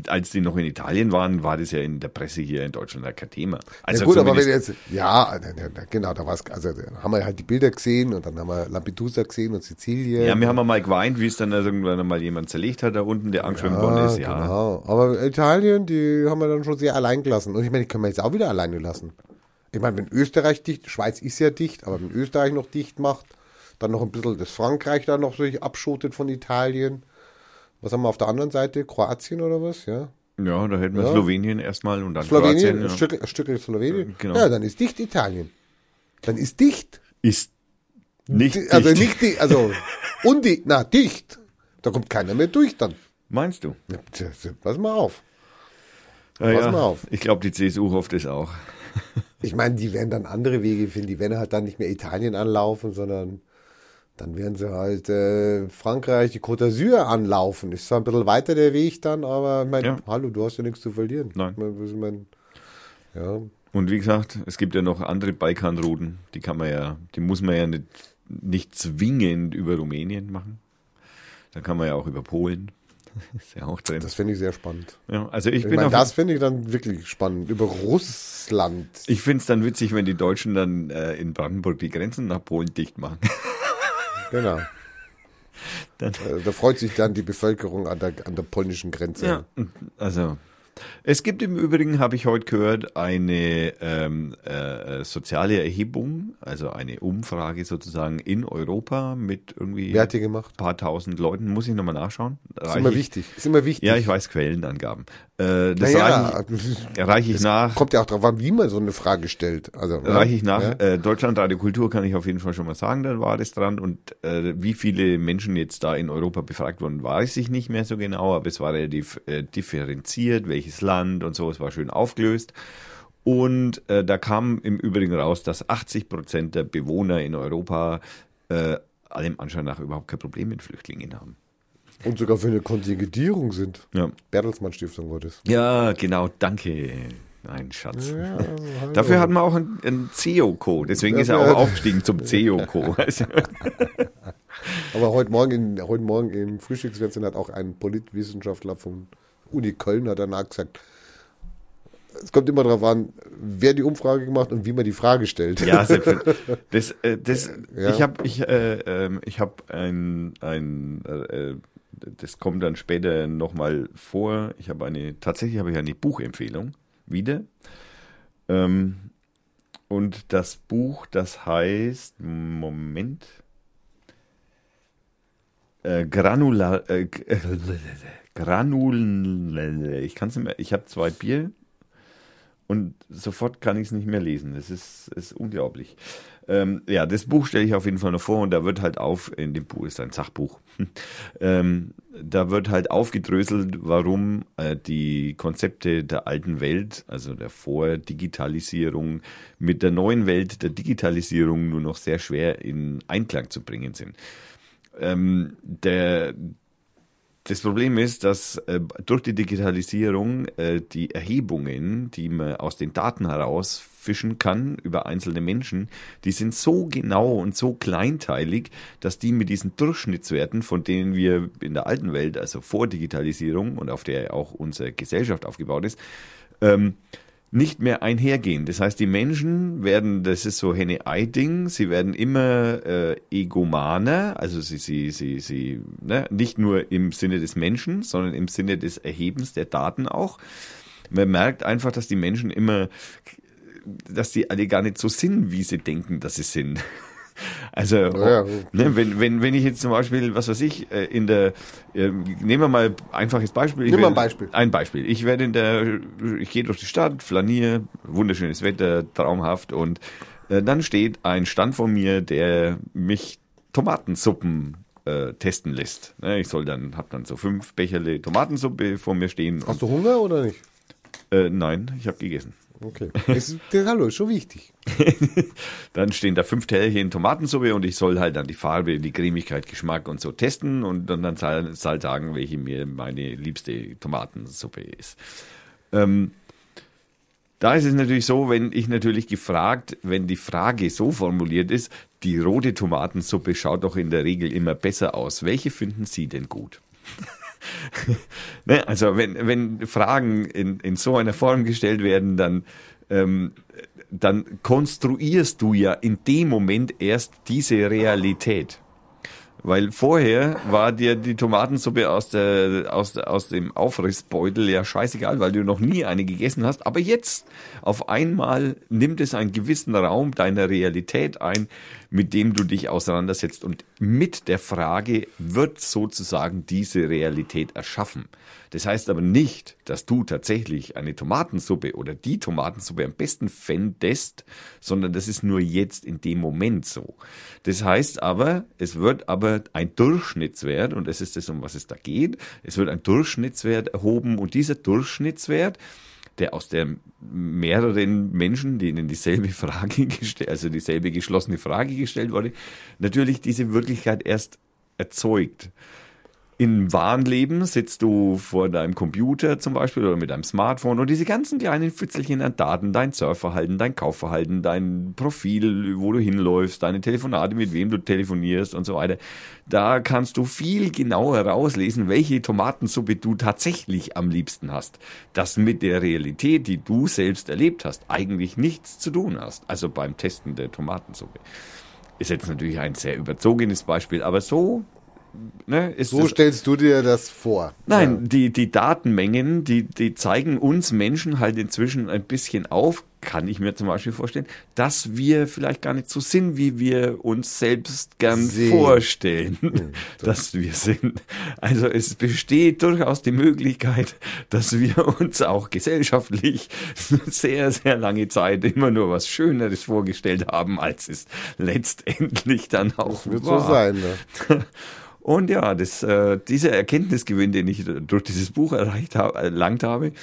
als die noch in Italien waren, war das ja in der Presse hier in Deutschland ja kein Thema. Also ja gut, aber wenn jetzt, ja, na, na, na, genau, da war's, also da haben wir halt die Bilder gesehen und dann haben wir Lampedusa gesehen und Sizilien. ja, wir haben mal geweint, wie es dann irgendwann mal jemand zerlegt hat da unten, der angeschwemmt worden ist. Ja, genau. Aber Italien, die haben wir dann schon sehr allein gelassen. Und ich meine, die können wir jetzt auch wieder alleine lassen. Ich meine, wenn Österreich dicht, Schweiz ist ja dicht, aber wenn Österreich noch dicht macht, dann noch ein bisschen das Frankreich da noch sich abschotet von Italien. Was haben wir auf der anderen Seite? Kroatien oder was? Ja. ja da hätten wir Ja. Slowenien erstmal und dann Slowenien, Kroatien. ein. Stück, ein Stück Slowenien. Genau. Ja, dann ist dicht Italien. Dann ist dicht. Ist nicht also dicht. nicht dicht, also [laughs] undicht, na dicht. Da kommt keiner mehr durch dann. Meinst du? Ja, Pass mal auf. Ja, Pass ja. mal auf. Ich glaube, die CSU hofft es auch. Ich meine, die werden dann andere Wege finden. Die werden halt dann nicht mehr Italien anlaufen, sondern dann werden sie halt äh, Frankreich, die Côte d'Azur anlaufen. Ist zwar ein bisschen weiter der Weg dann, aber ich meine, Ja. hallo, du hast ja nichts zu verlieren. Nein. Ich mein, ja, Und wie gesagt, es gibt ja noch andere Balkanrouten, die kann man ja, die muss man ja nicht, nicht zwingend über Rumänien machen. Da kann man ja auch über Polen. [laughs] Ist ja auch drin. das finde ich sehr spannend. ja, also ich Ich bin meine, das finde ich dann wirklich spannend. Über Russland. ich finde es dann witzig, wenn die Deutschen dann äh, in Brandenburg die Grenzen nach Polen dicht machen. [laughs] Genau. Dann- Äh, da freut sich dann die Bevölkerung an der, an der polnischen Grenze. Ja, also es gibt im Übrigen, habe ich heute gehört, eine ähm, äh, soziale Erhebung, also eine Umfrage sozusagen in Europa mit irgendwie Wer hat die gemacht? ein paar tausend Leuten. Muss ich nochmal nachschauen? Ist immer ich- wichtig. Ist immer wichtig. Ja, ich weiß Quellenangaben. Äh, das naja, reiche ich, reiche ich nach. kommt ja auch darauf an, wie man so eine Frage stellt. Also, ja, Reiche ich nach. Ja. Äh, Deutschland Radio Kultur kann ich auf jeden Fall schon mal sagen, da war das dran. Und äh, wie viele Menschen jetzt da in Europa befragt wurden, weiß ich nicht mehr so genau, aber es war relativ äh, differenziert, welches Land und so, es war schön aufgelöst. Und äh, da kam im Übrigen raus, dass 80 Prozent der Bewohner in Europa äh, allem Anschein nach überhaupt kein Problem mit Flüchtlingen haben. Und sogar für eine Kontingentierung sind. Ja, Bertelsmann Stiftung war das. ja genau, danke. Nein, Schatz. Ja, also. Dafür hatten wir auch einen, einen CEO-Co. Deswegen ist er auch aufgestiegen zum CEO-Co. [laughs] Also, Aber heute Morgen, in, heute Morgen im Frühstücksfernsehen hat auch ein Politwissenschaftler von Uni Köln hat danach gesagt, es kommt immer darauf an, wer die Umfrage gemacht und wie man die Frage stellt. ja, das, äh, das, Ja. ich habe ich, äh, ähm, ich hab ein, ein äh, das kommt dann später nochmal vor. Ich habe eine, tatsächlich habe ich eine Buchempfehlung wieder. Ähm, und das Buch, das heißt, Moment, äh, Granular, äh, äh, Granul, ich kann es nicht mehr, ich habe zwei Bier und sofort kann ich es nicht mehr lesen. Das ist, ist unglaublich. Ähm, ja, das Buch stelle ich auf jeden Fall noch vor und da wird halt auf, in dem Buch ist ein Sachbuch, [laughs] ähm, da wird halt aufgedröselt, warum äh, die Konzepte der alten Welt, also der Vordigitalisierung, mit der neuen Welt der Digitalisierung nur noch sehr schwer in Einklang zu bringen sind. Ähm, der, das Problem ist, dass äh, durch die Digitalisierung äh, die Erhebungen, die man aus den Daten herausfischen kann über einzelne Menschen, die sind so genau und so kleinteilig, dass die mit diesen Durchschnittswerten, von denen wir in der alten Welt, also vor Digitalisierung und auf der auch unsere Gesellschaft aufgebaut ist, ähm, nicht mehr einhergehen. Das heißt, die Menschen werden, das ist so Henne-Ei-Ding, sie werden immer äh, egomaner, also sie, sie, sie, sie, ne, nicht nur im Sinne des Menschen, sondern im Sinne des Erhebens der Daten auch. man merkt einfach, dass die Menschen immer, dass die alle gar nicht so sind, wie sie denken, dass sie sind. [laughs] Also, Ja, ne, wenn, wenn, wenn ich jetzt zum Beispiel, was weiß ich, äh, in der, äh, nehmen wir mal einfaches Beispiel. Ich Nimm mal ein Beispiel. Ein Beispiel. Ich werde in der, ich gehe durch die Stadt, flaniere, wunderschönes Wetter, traumhaft und äh, dann steht ein Stand vor mir, der mich Tomatensuppen äh, testen lässt. Ne, ich soll dann, hab dann so fünf Becherle Tomatensuppe vor mir stehen. Hast du Hunger oder nicht? Äh, nein, ich habe gegessen. Okay. [laughs] Das ist, hallo, ist schon wichtig. [laughs] Dann stehen da fünf Tellchen Tomatensuppe und ich soll halt dann die Farbe, die Cremigkeit, Geschmack und so testen und dann, dann soll, soll sagen, welche mir meine liebste Tomatensuppe ist. Ähm, da ist es natürlich so, wenn ich natürlich gefragt, wenn die Frage so formuliert ist, die rote Tomatensuppe schaut doch in der Regel immer besser aus. Welche finden Sie denn gut? Ne? Also wenn, wenn Fragen in, in so einer Form gestellt werden, dann, ähm, dann konstruierst du ja in dem Moment erst diese Realität. Weil vorher war dir die Tomatensuppe aus, der, aus, aus dem Aufrissbeutel ja scheißegal, weil du noch nie eine gegessen hast. Aber jetzt auf einmal nimmt es einen gewissen Raum deiner Realität ein, mit dem du dich auseinandersetzt. Und mit der Frage wird sozusagen diese Realität erschaffen. Das heißt aber nicht, dass du tatsächlich eine Tomatensuppe oder die Tomatensuppe am besten fändest, sondern das ist nur jetzt in dem Moment so. Das heißt aber, es wird aber ein Durchschnittswert, und das ist das, um was es da geht, es wird ein Durchschnittswert erhoben und dieser Durchschnittswert, der aus der mehreren Menschen, denen dieselbe Frage [laughs] gestellt, also dieselbe geschlossene Frage gestellt wurde, natürlich diese Wirklichkeit erst erzeugt. Im wahren Leben sitzt du vor deinem Computer zum Beispiel oder mit deinem Smartphone und diese ganzen kleinen Pfützelchen an Daten, dein Surfverhalten, dein Kaufverhalten, dein Profil, wo du hinläufst, deine Telefonate, mit wem du telefonierst und so weiter. Da kannst du viel genauer rauslesen, welche Tomatensuppe du tatsächlich am liebsten hast. Das mit der Realität, die du selbst erlebt hast, eigentlich nichts zu tun hast. Also beim Testen der Tomatensuppe. Ist jetzt natürlich ein sehr überzogenes Beispiel, aber so ne, ist So stellst du dir das vor. Nein, die, die Datenmengen, die, die zeigen uns Menschen halt inzwischen ein bisschen auf, kann ich mir zum Beispiel vorstellen, dass wir vielleicht gar nicht so sind, wie wir uns selbst gern Sehen. vorstellen, [laughs] dass wir sind. Also es besteht durchaus die Möglichkeit, dass wir uns auch gesellschaftlich [laughs] sehr, sehr lange Zeit immer nur was Schöneres vorgestellt haben, als es letztendlich dann auch Wird war. so sein. Ne? [laughs] Und ja, das, äh, dieser Erkenntnisgewinn, den ich durch dieses Buch erreicht habe, erlangt habe,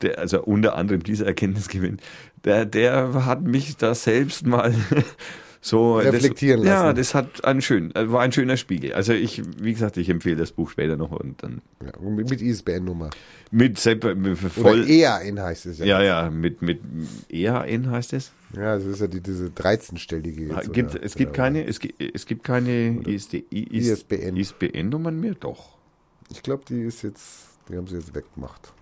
der, also unter anderem dieser Erkenntnisgewinn, der, der hat mich da selbst mal [laughs] so Reflektieren das, Ja, lassen. das hat einen schönen, äh, war ein schöner Spiegel. Also ich, wie gesagt, ich empfehle das Buch später noch und dann Ja, mit mit ISBN-Nummer. mit, Sepa- mit Oder voll, EAN heißt es ja. ja, ja, mit, mit EAN heißt es. Ja, das ist ja die, diese 13-stellige. jetzt, Gibt, oder- es gibt oder- keine, es gibt, es gibt keine ISD, IS, ISBN. ISBN-Nummern mehr, doch. Ich glaube, die ist jetzt, die haben sie jetzt weggemacht.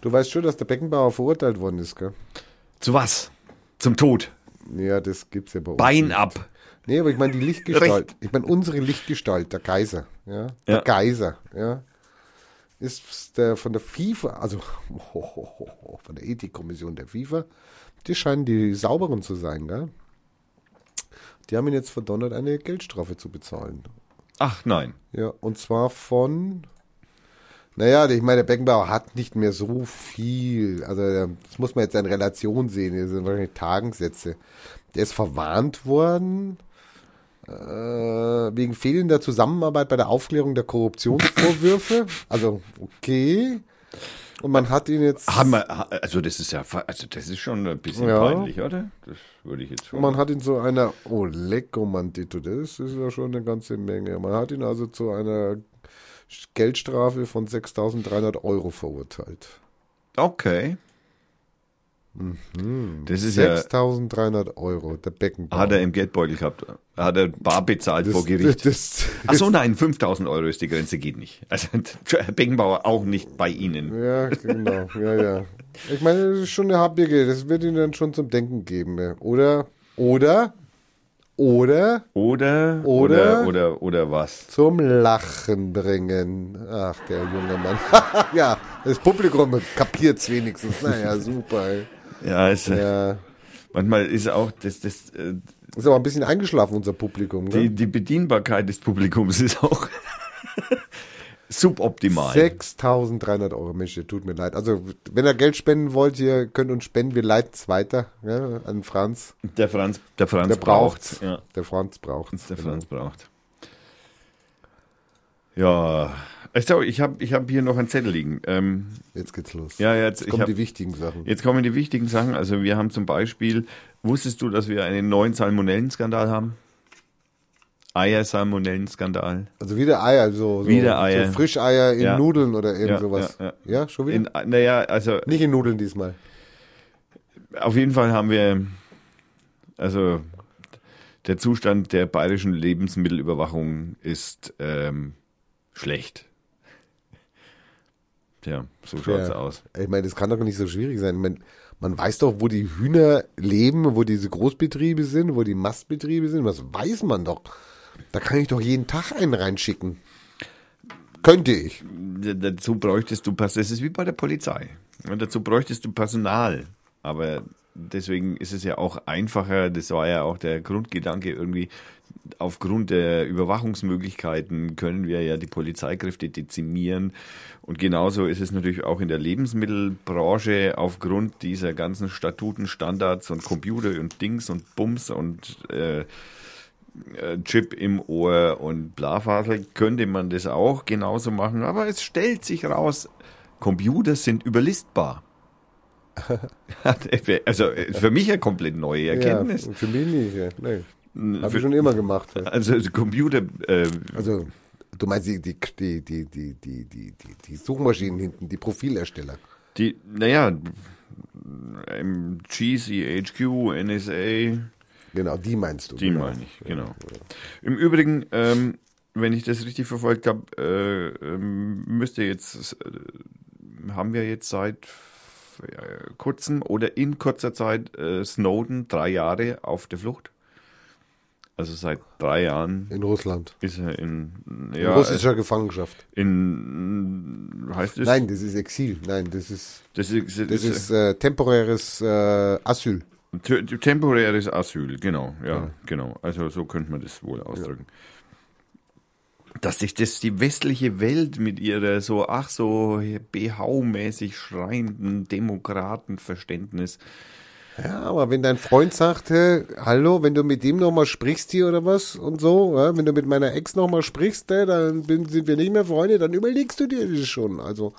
Du weißt schon, dass der Beckenbauer verurteilt worden ist, gell? Zu was? Zum Tod. Ja, das gibt's ja bei uns. Bein nicht. ab. Nee, aber ich meine die Lichtgestalt. Ich meine unsere Lichtgestalt, der Geiser, ja, der Ja. Geiser, ja, ist der von der FIFA, also [laughs] von der Ethikkommission der FIFA. Die scheinen die sauberen zu sein, gell? Die haben ihn jetzt verdonnert, eine Geldstrafe zu bezahlen. Ach nein. Ja, und zwar von. Naja, ich meine, der Beckenbauer hat nicht mehr so viel. Also, das muss man jetzt in Relation sehen. Das sind wahrscheinlich Tagensätze. Der ist verwarnt worden äh, wegen fehlender Zusammenarbeit bei der Aufklärung der Korruptionsvorwürfe. also, okay. Und man hat ihn jetzt. Haben wir, also das ist ja, also das ist schon ein bisschen Ja. peinlich, oder? Das würde ich jetzt schon. Man hat ihn zu einer, oh lecko Mandito, das ist ja schon eine ganze Menge. Man hat ihn also zu einer Geldstrafe von 6.300 Euro verurteilt. okay. Das ist ja, 6.300 Euro, der Beckenbauer. hat er im Geldbeutel gehabt. Hat er bar bezahlt vor Gericht. [laughs] Das, Ach so, nein, 5000 Euro ist die Grenze, geht nicht. Also Herr Beckenbauer auch nicht bei Ihnen. ja, genau, ja, ja. Ich meine, das ist schon eine Habige, das wird ihm dann schon zum Denken geben. ja. Oder, oder, Oder Oder, Oder- oder, oder, oder was? zum Lachen bringen. Ach, der junge Mann. [laughs] ja, das Publikum kapiert's wenigstens. Naja, super. ey. Ja, es, Ja. manchmal ist auch das, das, äh, Ist aber ein bisschen eingeschlafen, unser Publikum. die, Ne? die Bedienbarkeit des Publikums ist auch [laughs] suboptimal. 6.300 Euro, Mensch, tut mir leid. Also, wenn ihr Geld spenden wollt, ihr könnt uns spenden, wir leiten es weiter ja, an Franz. Der Franz, der Franz Der braucht's. Ja, Der Franz braucht's. der Genau. Franz braucht. Ja, ich, habe ich hab hier noch einen Zettel liegen. Ähm, Jetzt geht's los. ja, jetzt, ich kommen hab, die wichtigen Sachen. jetzt kommen die wichtigen Sachen. Also wir haben zum Beispiel, wusstest du, dass wir einen neuen Salmonellenskandal haben? Eier-Salmonellenskandal. Also wieder Eier, so, so, Wieder Eier. so Frischeier in Ja. Nudeln oder irgend Ja, sowas. ja, Ja, schon wieder? Naja, also Nicht in Nudeln diesmal. Auf jeden Fall haben wir, also der Zustand der bayerischen Lebensmittelüberwachung ist ähm, schlecht. Tja, so schaut's Ja. aus. Ich meine, das kann doch nicht so schwierig sein. Man, man weiß doch, wo die Hühner leben, wo diese Großbetriebe sind, wo die Mastbetriebe sind. Das weiß man doch. Da kann ich doch jeden Tag einen reinschicken. Könnte ich. Dazu bräuchtest du, Pass- das ist wie bei der Polizei. Und dazu bräuchtest du Personal. Aber deswegen ist es ja auch einfacher, das war ja auch der Grundgedanke irgendwie, aufgrund der Überwachungsmöglichkeiten können wir ja die Polizeikräfte dezimieren. Und genauso ist es natürlich auch in der Lebensmittelbranche aufgrund dieser ganzen Statuten, Standards und Computer und Dings und Bums und äh, äh, Chip im Ohr und Blafasel, könnte man das auch genauso machen. Aber es stellt sich raus, Computer sind überlistbar. [laughs] also äh, für mich eine komplett neue Erkenntnis. Ja, für mich nicht, ja. nee. Habe ich schon immer gemacht. Ja. Also, also Computer. Äh, also du meinst die, die, die, die, die, die, die, die Suchmaschinen hinten, die Profilersteller. Die, naja, GCHQ, NSA, Genau, die meinst du. Die genau. meine ich, genau. Im Übrigen, ähm, wenn ich das richtig verfolgt habe, äh, ähm, müsste jetzt, äh, haben wir jetzt seit äh, kurzem oder in kurzer Zeit äh, Snowden drei Jahre auf der Flucht. Also seit drei Jahren In Russland. ist er in, In ja, russischer Gefangenschaft. in, heißt es? Nein, das ist Exil. Nein, das ist, das ist, das das ist äh, temporäres äh, Asyl. Te- Temporäres Asyl, genau, ja, genau. Also so könnte man das wohl ausdrücken. Dass sich das die westliche Welt mit ihrer so, ach so BH-mäßig schreienden Demokratenverständnis. Ja, aber wenn dein Freund sagt, hey, hallo, wenn du mit dem nochmal sprichst hier oder was und so, ja, wenn du mit meiner Ex nochmal sprichst, äh, dann bin, sind wir nicht mehr Freunde, dann überlegst du dir das schon. Also,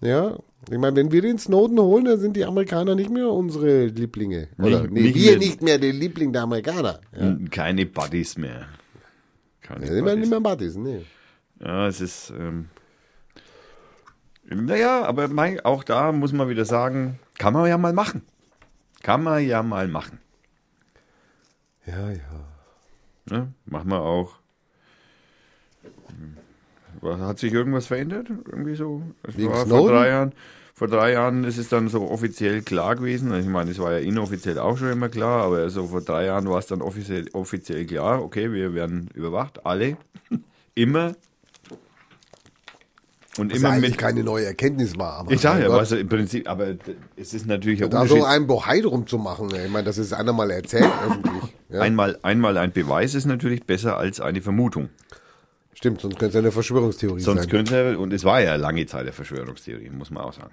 ja, ich meine, wenn wir den Snowden holen, dann sind die Amerikaner nicht mehr unsere Lieblinge. Oder, Nicht- nee, nicht wir mehr- nicht mehr der Liebling der Amerikaner. Ja, Keine Buddies mehr. Keine ja wir nicht Buddies. mehr Buddies, nee. Ja, es ist. Ähm, naja, aber mein, auch da muss man wieder sagen, kann man ja mal machen. Kann man ja mal machen. Ja, ja. Ne? Machen wir auch. Hat sich irgendwas verändert? Irgendwie so? Vor drei Jahren. Vor drei Jahren ist es dann so offiziell klar gewesen. Also Ich meine, es war ja inoffiziell auch schon immer klar, aber so vor drei Jahren war es dann offiziell, offiziell klar, okay, wir werden überwacht, alle. [laughs] immer. Und Was immer eigentlich mit. keine neue Erkenntnis war. Ich sage ja, also im Prinzip, aber es ist natürlich ein da so einen Bohai drum zu machen, ich meine, das ist einer mal erzählt [coughs] öffentlich. Ja, Einmal, einmal ein Beweis ist natürlich besser als eine Vermutung. Stimmt, sonst könnte es eine Verschwörungstheorie Sonst sein. könnte er, und es war ja lange Zeit der Verschwörungstheorie, muss man auch sagen.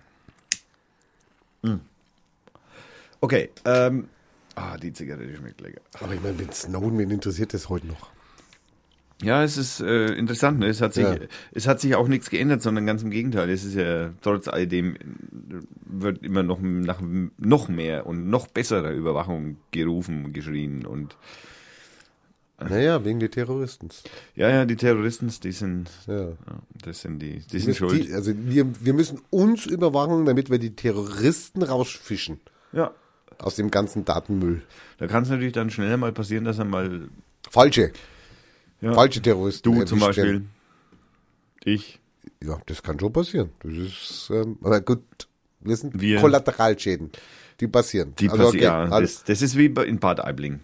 Hm. Okay, ähm, ah, die Zigarette schmeckt lecker. Aber ich meine, wenn Snowden, wen interessiert das heute noch? Ja, es ist äh, interessant, ne? es, hat sich, Ja. es hat sich auch nichts geändert, sondern ganz im Gegenteil. Es ist ja trotz alledem, äh, wird immer noch nach noch mehr und noch besserer Überwachung gerufen, geschrien und Naja, wegen der Terroristen. ja, ja, die Terroristen, die sind, Ja. das sind die, die Wir sind schuld. die, also wir, wir müssen uns überwachen, damit wir die Terroristen rausfischen Ja, aus dem ganzen Datenmüll. da kann es natürlich dann schneller mal passieren, dass er mal Falsche, ja, falsche Terroristen. Du zum Beispiel. werden. Ich. Ja, das kann schon passieren. Das ist, ähm, aber gut, wir sind Wir- Kollateralschäden, die passieren. Die Also, passieren. okay, ja, das, das ist wie in Bad Aibling.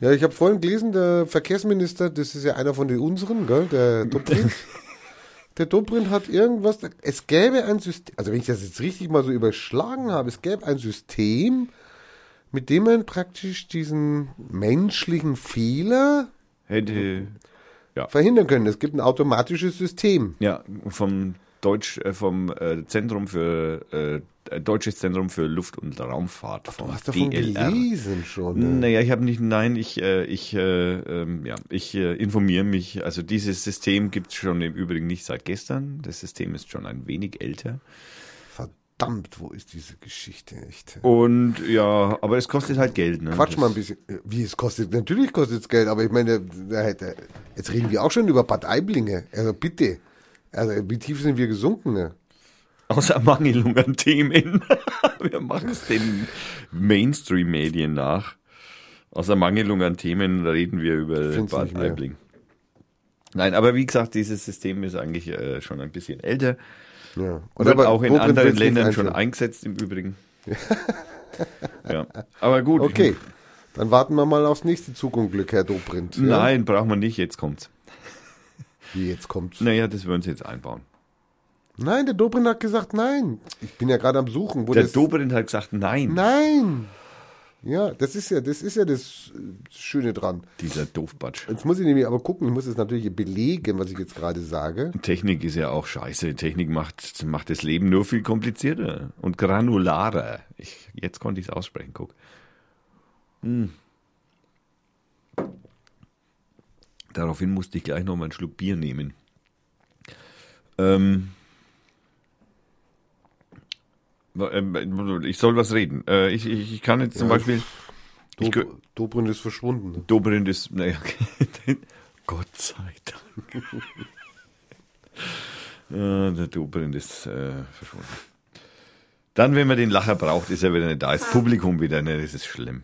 Ja, ich habe vorhin gelesen, der Verkehrsminister, das ist ja einer von den unseren, gell, der Dobrindt. [laughs] der Dobrindt hat irgendwas, es gäbe ein System, also wenn ich das jetzt richtig mal so überschlagen habe, es gäbe ein System, mit dem man praktisch diesen menschlichen Fehler Hätte, verhindern können. Es gibt ein automatisches System. ja, vom Deutsch, äh, vom äh, Zentrum für, äh, Deutsches Zentrum für Luft- und Raumfahrt. Vom Du hast davon DLR. gelesen schon. Ne? Naja, ich habe nicht, nein, ich, äh, ich, äh, ähm, ja, ich äh, informiere mich. Also dieses System gibt es schon im Übrigen nicht seit gestern. Das System ist schon ein wenig älter. Verdammt, wo ist diese Geschichte echt? Und ja, aber es kostet halt Geld. Ne? Quatsch Das- mal ein bisschen. Wie es kostet? Natürlich kostet es Geld, aber ich meine, jetzt reden wir auch schon über Bad Aiblinge. Also bitte. Also wie tief sind wir gesunken? Ne? Aus Ermangelung an Themen. [laughs] Wir machen es den Mainstream-Medien nach. Aus Ermangelung an Themen reden wir über Bad. Aibling. Nein, aber wie gesagt, dieses System ist eigentlich äh, schon ein bisschen älter. Ja. Wird auch in anderen Ländern schon eingesetzt im Übrigen. [laughs] ja. Aber gut. Okay, dann warten wir mal aufs nächste Zugunglück, Herr Dobrindt. Ja? Nein, brauchen wir nicht, jetzt kommt's. Wie jetzt kommt's? Naja, das würden sie jetzt einbauen. Nein, der Dobrindt hat gesagt nein. Ich bin ja gerade am Suchen. Der das, Dobrindt hat gesagt, nein. Nein. Ja, das ist ja, das ist ja das äh, Schöne dran. Dieser Doofbatsch. Jetzt muss ich nämlich aber gucken, ich muss es natürlich belegen, was ich jetzt gerade sage. Technik ist ja auch scheiße. Technik macht, macht das Leben nur viel komplizierter und granularer. Ich, jetzt konnte ich es aussprechen, guck. Hm. Daraufhin musste ich gleich noch mal einen Schluck Bier nehmen. Ähm, wa- ähm, ich soll was reden. Äh, ich, ich, ich kann jetzt zum Ja, Beispiel. Ich, gö- Dob Dobrindt ist verschwunden. ne? Dobrindt ist, naja, [laughs] Gott sei Dank. [laughs] ja, der Dobrindt ist äh, verschwunden. Dann, wenn man den Lacher braucht, ist er wieder nicht da. Das Publikum wieder nicht, das ist schlimm.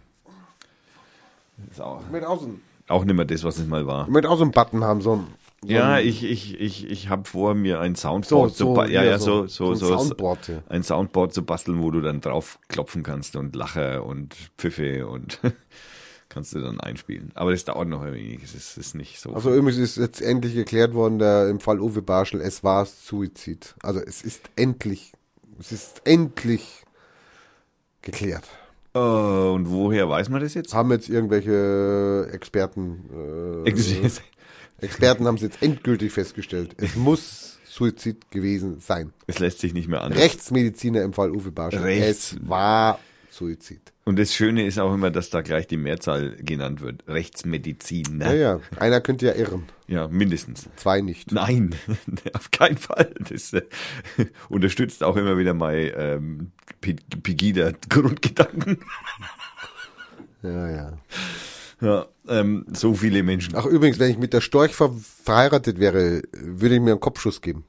Das ist auch, Ich möchte auch nicht mehr das, was es mal war. so einen Button haben, so ein, so Ja, ich, ich, ich, ich habe vor, mir ein Soundboard So, zu so, ba- ja, ja, so- so, so, so ein so, Soundboard, ja. ein Soundboard zu basteln, wo du dann drauf klopfen kannst und Lacher und Pfiffe und [laughs] kannst du dann einspielen. Aber das dauert noch ein wenig. Es ist, nicht so. Also übrigens ist jetzt endlich geklärt worden, der, im Fall Uwe Barschel, es war Suizid. Also es ist endlich, es ist endlich geklärt. Äh, und woher weiß man das jetzt? Haben jetzt irgendwelche Experten, äh, Experten haben es jetzt endgültig festgestellt. Es muss Suizid gewesen sein. Es lässt sich nicht mehr anders. Rechtsmediziner im Fall Uwe. Rechts- Es war Suizid. Und das Schöne ist auch immer, dass da gleich die Mehrzahl genannt wird. Rechtsmedizin. Ja, ja. Einer könnte ja irren, Ja, mindestens. zwei nicht. Nein, [laughs] auf keinen Fall. Das äh, unterstützt auch immer wieder mein ähm, Pe- Pegida-Grundgedanken. Ja, ja. Ja, ähm, so viele Menschen. Ach übrigens, wenn ich mit der Storch ver verheiratet wäre, würde ich mir einen Kopfschuss geben.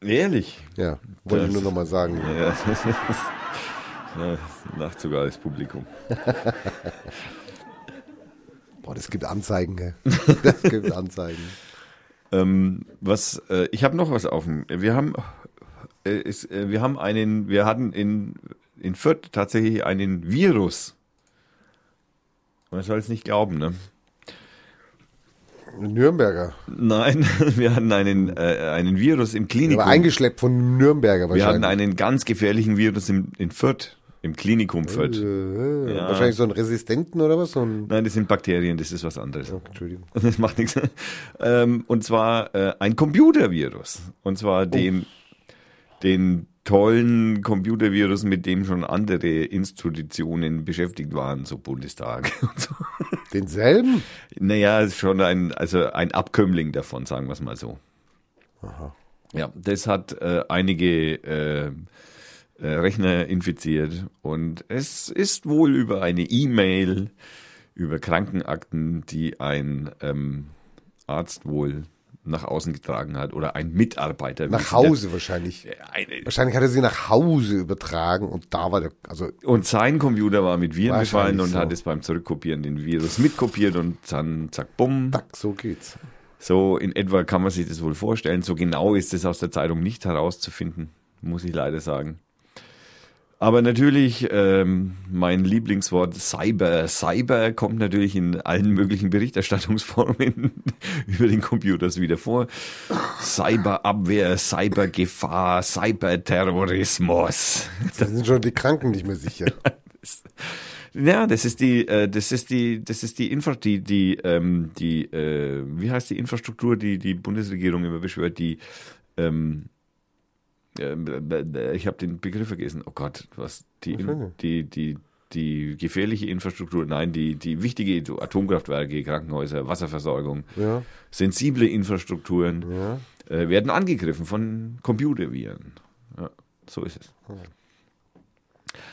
Ehrlich? Ja, wollte ich nur noch mal sagen. [laughs] Ja, ja, lacht sogar das Publikum. [laughs] Boah, das gibt Anzeigen, gell? [laughs] Das gibt Anzeigen. Ähm, was, äh, ich habe noch was auf dem. Wir haben, äh, ist, äh, wir haben einen, wir hatten in, in Fürth tatsächlich einen Virus. Man soll es nicht glauben, ne? Nürnberger. Nein, [laughs] wir hatten einen, äh, einen Virus im Klinikum. war eingeschleppt von Nürnberger wir hatten wahrscheinlich. einen ganz gefährlichen Virus im, in Fürth, im Klinikum Fürth. Äh, Ja. Wahrscheinlich so einen Resistenten oder was? So ein, Nein, das sind Bakterien, das ist was anderes. oh, Entschuldigung. [laughs] Das macht nichts. Ähm, und zwar äh, ein Computervirus. Und zwar den, den tollen Computervirus, mit dem schon andere Institutionen beschäftigt waren, so Bundestag [laughs] und so. Denselben? Naja, ist schon ein, also ein Abkömmling davon, sagen wir es mal so. Ja, das hat äh, einige äh, äh, Rechner infiziert und es ist wohl über eine E-Mail, über Krankenakten, die ein ähm, Arzt wohl nach außen getragen hat oder ein Mitarbeiter. Nach Hause wahrscheinlich. das- Eine, Wahrscheinlich hat er sie nach Hause übertragen und da war der, also und sein Computer war mit Viren befallen und so. hat es beim Zurückkopieren den Virus mitkopiert und dann zack, bumm. zack, so geht's. So in etwa kann man sich das wohl vorstellen. So genau ist es aus der Zeitung nicht herauszufinden, muss ich leider sagen. Aber natürlich, ähm, mein Lieblingswort Cyber. Cyber kommt natürlich in allen möglichen Berichterstattungsformen [laughs] über den Computers wieder vor. Cyberabwehr, Cybergefahr, Cyberterrorismus. Da sind schon die Kranken nicht mehr sicher. [laughs] Ja, das ist die, äh, das ist die, das ist die Infra, die, die, ähm, die, äh, wie heißt die Infrastruktur, die die Bundesregierung immer beschwört, die, ähm, äh, ich habe den Begriff vergessen. Oh Gott, was die, die, die, die gefährliche Infrastruktur, nein, die, die wichtige Atomkraftwerke, Krankenhäuser, Wasserversorgung, Ja, sensible Infrastrukturen ja. äh, werden angegriffen von Computerviren. Ja, so ist es.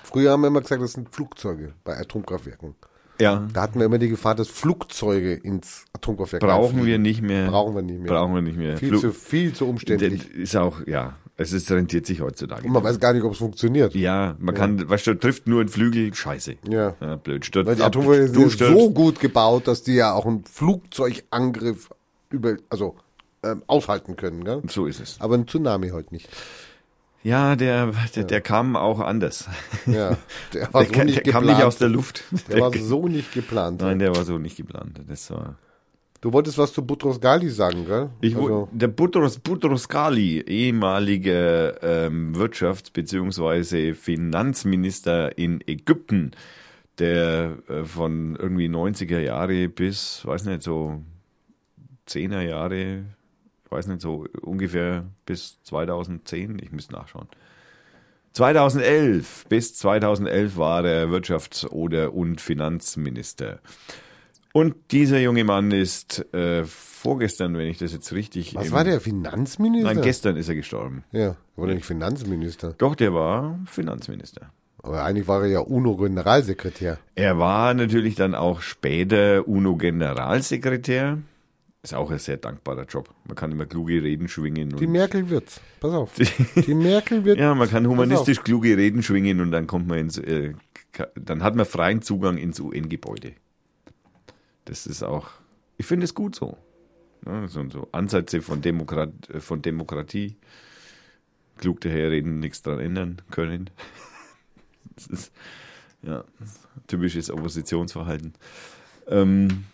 Früher haben wir immer gesagt, das sind Flugzeuge bei Atomkraftwerken. Ja, Da hatten wir immer die Gefahr, dass Flugzeuge ins Atomkraftwerk brauchen wir nicht mehr. Brauchen wir nicht mehr. Brauchen wir nicht mehr. Viel Flu- zu, viel zu umständlich. Ist auch, ja, es ist rentiert sich heutzutage. Und man weiß gar nicht, ob es funktioniert. ja, man kann, weißt du, trifft nur einen Flügel, scheiße. Ja. Ja, blöd. Stürzt Weil die Atomwaffen sind ja stürzt. so gut gebaut, dass die ja auch einen Flugzeugangriff über, also ähm, aushalten können. Gell? So ist es. Aber ein Tsunami halt nicht. Ja, der, der, der kam auch anders. Ja, [laughs] der war Der, so nicht der kam geplant. nicht aus der Luft. der war so nicht geplant. Nein, der war so nicht geplant. Das war. Du wolltest was zu Butros Ghali sagen, gell? Ich, also, der Butros, Butros Ghali, ehemaliger ähm, Wirtschafts- bzw. Finanzminister in Ägypten, der äh, von irgendwie 90er Jahre bis, weiß nicht, so 10er Jahre, weiß nicht, so ungefähr bis 2010, ich müsste nachschauen. 2011, bis 2011 war er Wirtschafts- oder und Finanzminister. Und dieser junge Mann ist äh, vorgestern, wenn ich das jetzt richtig. was im- war der Finanzminister? Nein, gestern ist er gestorben. Ja, er war nicht Finanzminister. Doch, der war Finanzminister. Aber eigentlich war er ja UNO-Generalsekretär. Er war natürlich dann auch später UNO-Generalsekretär. Ist auch ein sehr dankbarer Job. Man kann immer kluge Reden schwingen. Und Die Merkel wird's. Pass auf. Die Merkel wird. ja, man kann humanistisch kluge Reden schwingen und dann kommt man ins, äh, dann hat man freien Zugang ins UN-Gebäude. Das ist auch, ich finde es gut so. Ja, so, so Ansätze von, Demokrat, äh, von Demokratie. Klug daherreden, nichts dran ändern können. [laughs] Das ist, ja, typisches Oppositionsverhalten. Ähm,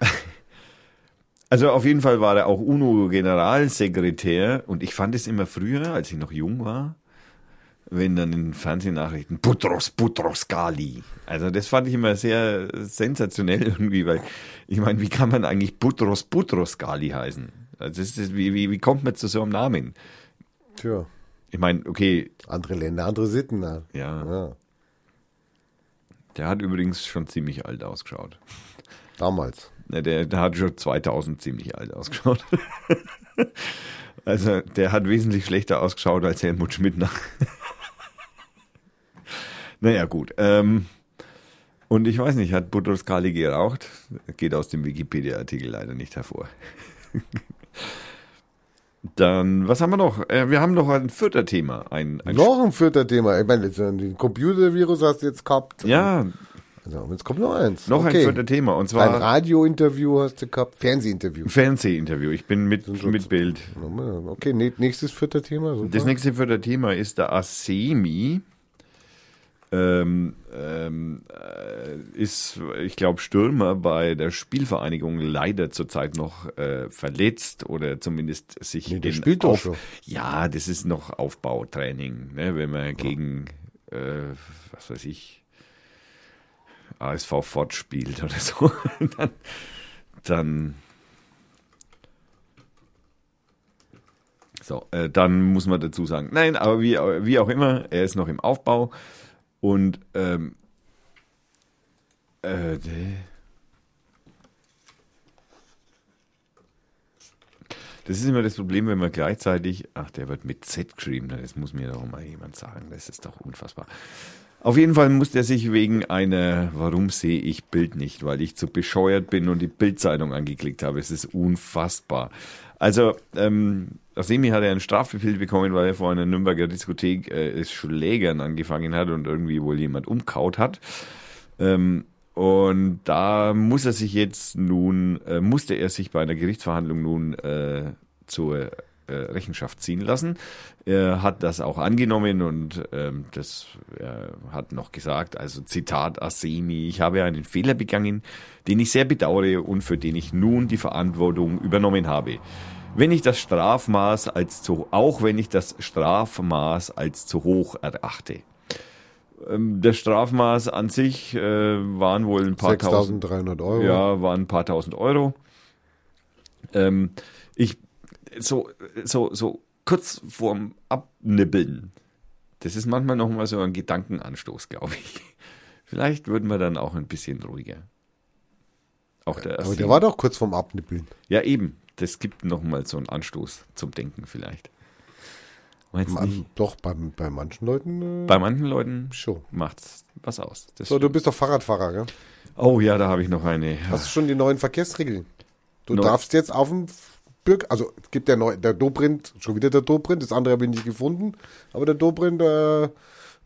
[laughs] also auf jeden Fall war er auch UNO-Generalsekretär und ich fand es immer früher, als ich noch jung war, wenn dann in Fernsehnachrichten Butros, Butros Ghali. Also das fand ich immer sehr sensationell irgendwie, weil ich meine, wie kann man eigentlich Butros, Butros Ghali heißen? Also das ist, wie, wie, wie kommt man zu so einem Namen? Tja, Ich meine, okay, andere Länder, andere Sitten. Ja, Ja, der hat übrigens schon ziemlich alt ausgeschaut. damals. Ne, Der, der hat schon 2000 ziemlich alt ausgeschaut. [laughs] Also der hat wesentlich schlechter ausgeschaut als Helmut Schmidt nach. [laughs] Naja, gut. Ähm, und ich weiß nicht, hat Butros Ghali geraucht? Geht aus dem Wikipedia-Artikel leider nicht hervor. [laughs] Dann, was haben wir noch? Äh, wir haben noch ein vierter Thema. Ein, ein Noch ein vierter Thema. Ich meine, äh, den Computervirus hast du jetzt gehabt. ja, Also, jetzt kommt noch eins. noch okay. ein vierter Thema. Und Ein zwar Radiointerview hast du gehabt, Fernsehinterview. Fernsehinterview. Ich bin mit, mit Bild. Okay, nächstes vierter Thema. Super. Das nächste das Thema ist der Asemi. Ähm, ähm, äh, ist, ich glaube, Stürmer bei der Spielvereinigung leider zurzeit noch äh, verletzt oder zumindest sich Nee, der in spielt doch schon. Ja, das ist noch Aufbautraining, ne, wenn man gegen, äh, was weiß ich, ASV Fort spielt oder so, [laughs] dann, dann So, äh, dann muss man dazu sagen, nein, aber wie, wie auch immer, er ist noch im Aufbau und ähm, äh, das ist immer das Problem, wenn man gleichzeitig, ach, der wird mit Z geschrieben, das muss mir doch mal jemand sagen, das ist doch unfassbar. Auf jeden Fall muss der sich wegen einer, warum sehe ich Bild nicht, weil ich zu bescheuert bin und die Bildzeitung angeklickt habe. Es ist unfassbar. Also, ähm, Asemi hat ja einen Strafbefehl bekommen, weil er vor einer Nürnberger Diskothek äh, Schlägern angefangen hat und irgendwie wohl jemand umkaut hat. Ähm, und da muss er sich jetzt nun, äh, musste er sich bei einer Gerichtsverhandlung nun äh, zur äh, Rechenschaft ziehen lassen. Er hat das auch angenommen und ähm, das hat noch gesagt, also Zitat Asemi, ich habe einen Fehler begangen, den ich sehr bedauere und für den ich nun die Verantwortung übernommen habe. Wenn ich das Strafmaß als zu, auch wenn ich das Strafmaß als zu hoch erachte. Ähm, das Strafmaß an sich äh, waren wohl ein paar tausend 6.300 Euro. ja, waren ein paar tausend Euro. Ähm, ich, so, so, so kurz vorm Abnibbeln, das ist manchmal noch mal so ein Gedankenanstoß, glaube ich. [laughs] Vielleicht würden wir dann auch ein bisschen ruhiger. Auch der, Aber der war doch kurz vorm Abnippeln. ja, eben. Das gibt noch mal so einen Anstoß zum Denken vielleicht. Meinst? Man, doch, bei, bei manchen Leuten äh, Bei manchen Leuten schon. macht's was aus. Das So, du bist doch Fahrradfahrer, gell? oh ja, da habe ich noch eine. Hast du schon die neuen Verkehrsregeln? Du Neu- darfst jetzt auf dem Bürger, also es gibt der neu, der Dobrindt, schon wieder der Dobrindt, das andere habe ich nicht gefunden, aber der Dobrindt äh,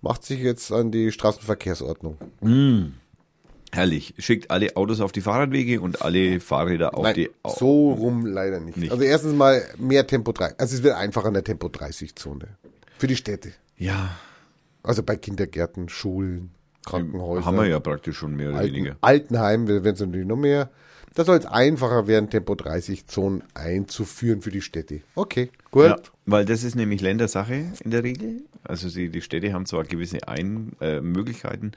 macht sich jetzt an die Straßenverkehrsordnung. Herrlich. Schickt alle Autos auf die Fahrradwege und alle Fahrräder auf die. so rum leider nicht. Nicht. Also erstens mal mehr Tempo 3. Also es wird einfacher in der Tempo 30 Zone. Für die Städte. Ja, Also bei Kindergärten, Schulen, Krankenhäusern. haben wir ja praktisch schon mehr oder Alten, weniger. Altenheim werden es natürlich noch mehr. Da soll es einfacher werden, Tempo 30 Zonen einzuführen für die Städte. Okay, gut. Ja, weil das ist nämlich Ländersache in der Regel. Also sie, die Städte haben zwar gewisse Ein äh, Möglichkeiten,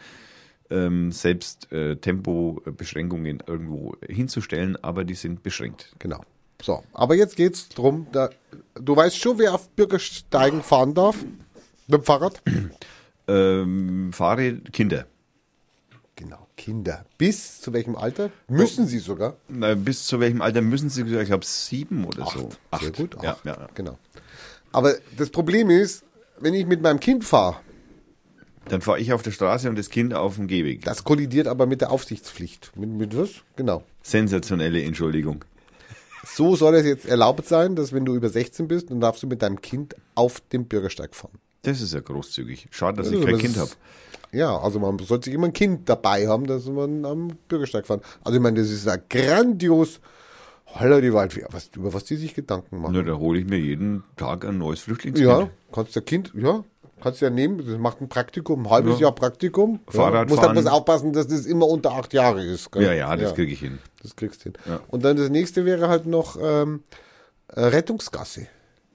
ähm, selbst äh, Tempobeschränkungen irgendwo hinzustellen, aber die sind beschränkt. Genau. So, aber jetzt geht's drum, da, du weißt schon, wer auf Bürgersteigen fahren darf? Mit dem Fahrrad? [clears throat] Ähm, Fahre Kinder. Genau, Kinder. Bis zu welchem Alter? Müssen sie sogar. Na, bis zu welchem Alter müssen sie, ich glaube, sieben oder so. Sehr gut. Acht. ja, ja. Genau. Aber das Problem ist, wenn ich mit meinem Kind fahre, Dann fahre ich auf der Straße und das Kind auf dem Gehweg. das kollidiert aber mit der Aufsichtspflicht. Mit, mit was? Genau. Sensationelle Entschuldigung. So soll es jetzt erlaubt sein, dass wenn du über 16 bist, dann darfst du mit deinem Kind auf dem Bürgersteig fahren. Das ist ja großzügig. Schade, dass Also, ich kein das Kind habe. Ja, also man sollte sich immer ein Kind dabei haben, dass man am Bürgersteig fahren. Also ich meine, das ist ja grandios. Holla die Waldfee, was, über was die sich Gedanken machen. Na, da hole ich mir jeden Tag ein neues Flüchtlingskind. Ja, kannst du Kind, ja, kannst du ja nehmen. Das macht ein Praktikum, ein halbes Ja. Jahr Praktikum. Fahrrad ja, Muss halt bloß aufpassen, dass das immer unter acht Jahre ist. gell? Ja, ja, das kriege ich hin. Das kriegst du hin. Ja. Und dann das nächste wäre halt noch ähm, äh, Rettungsgasse.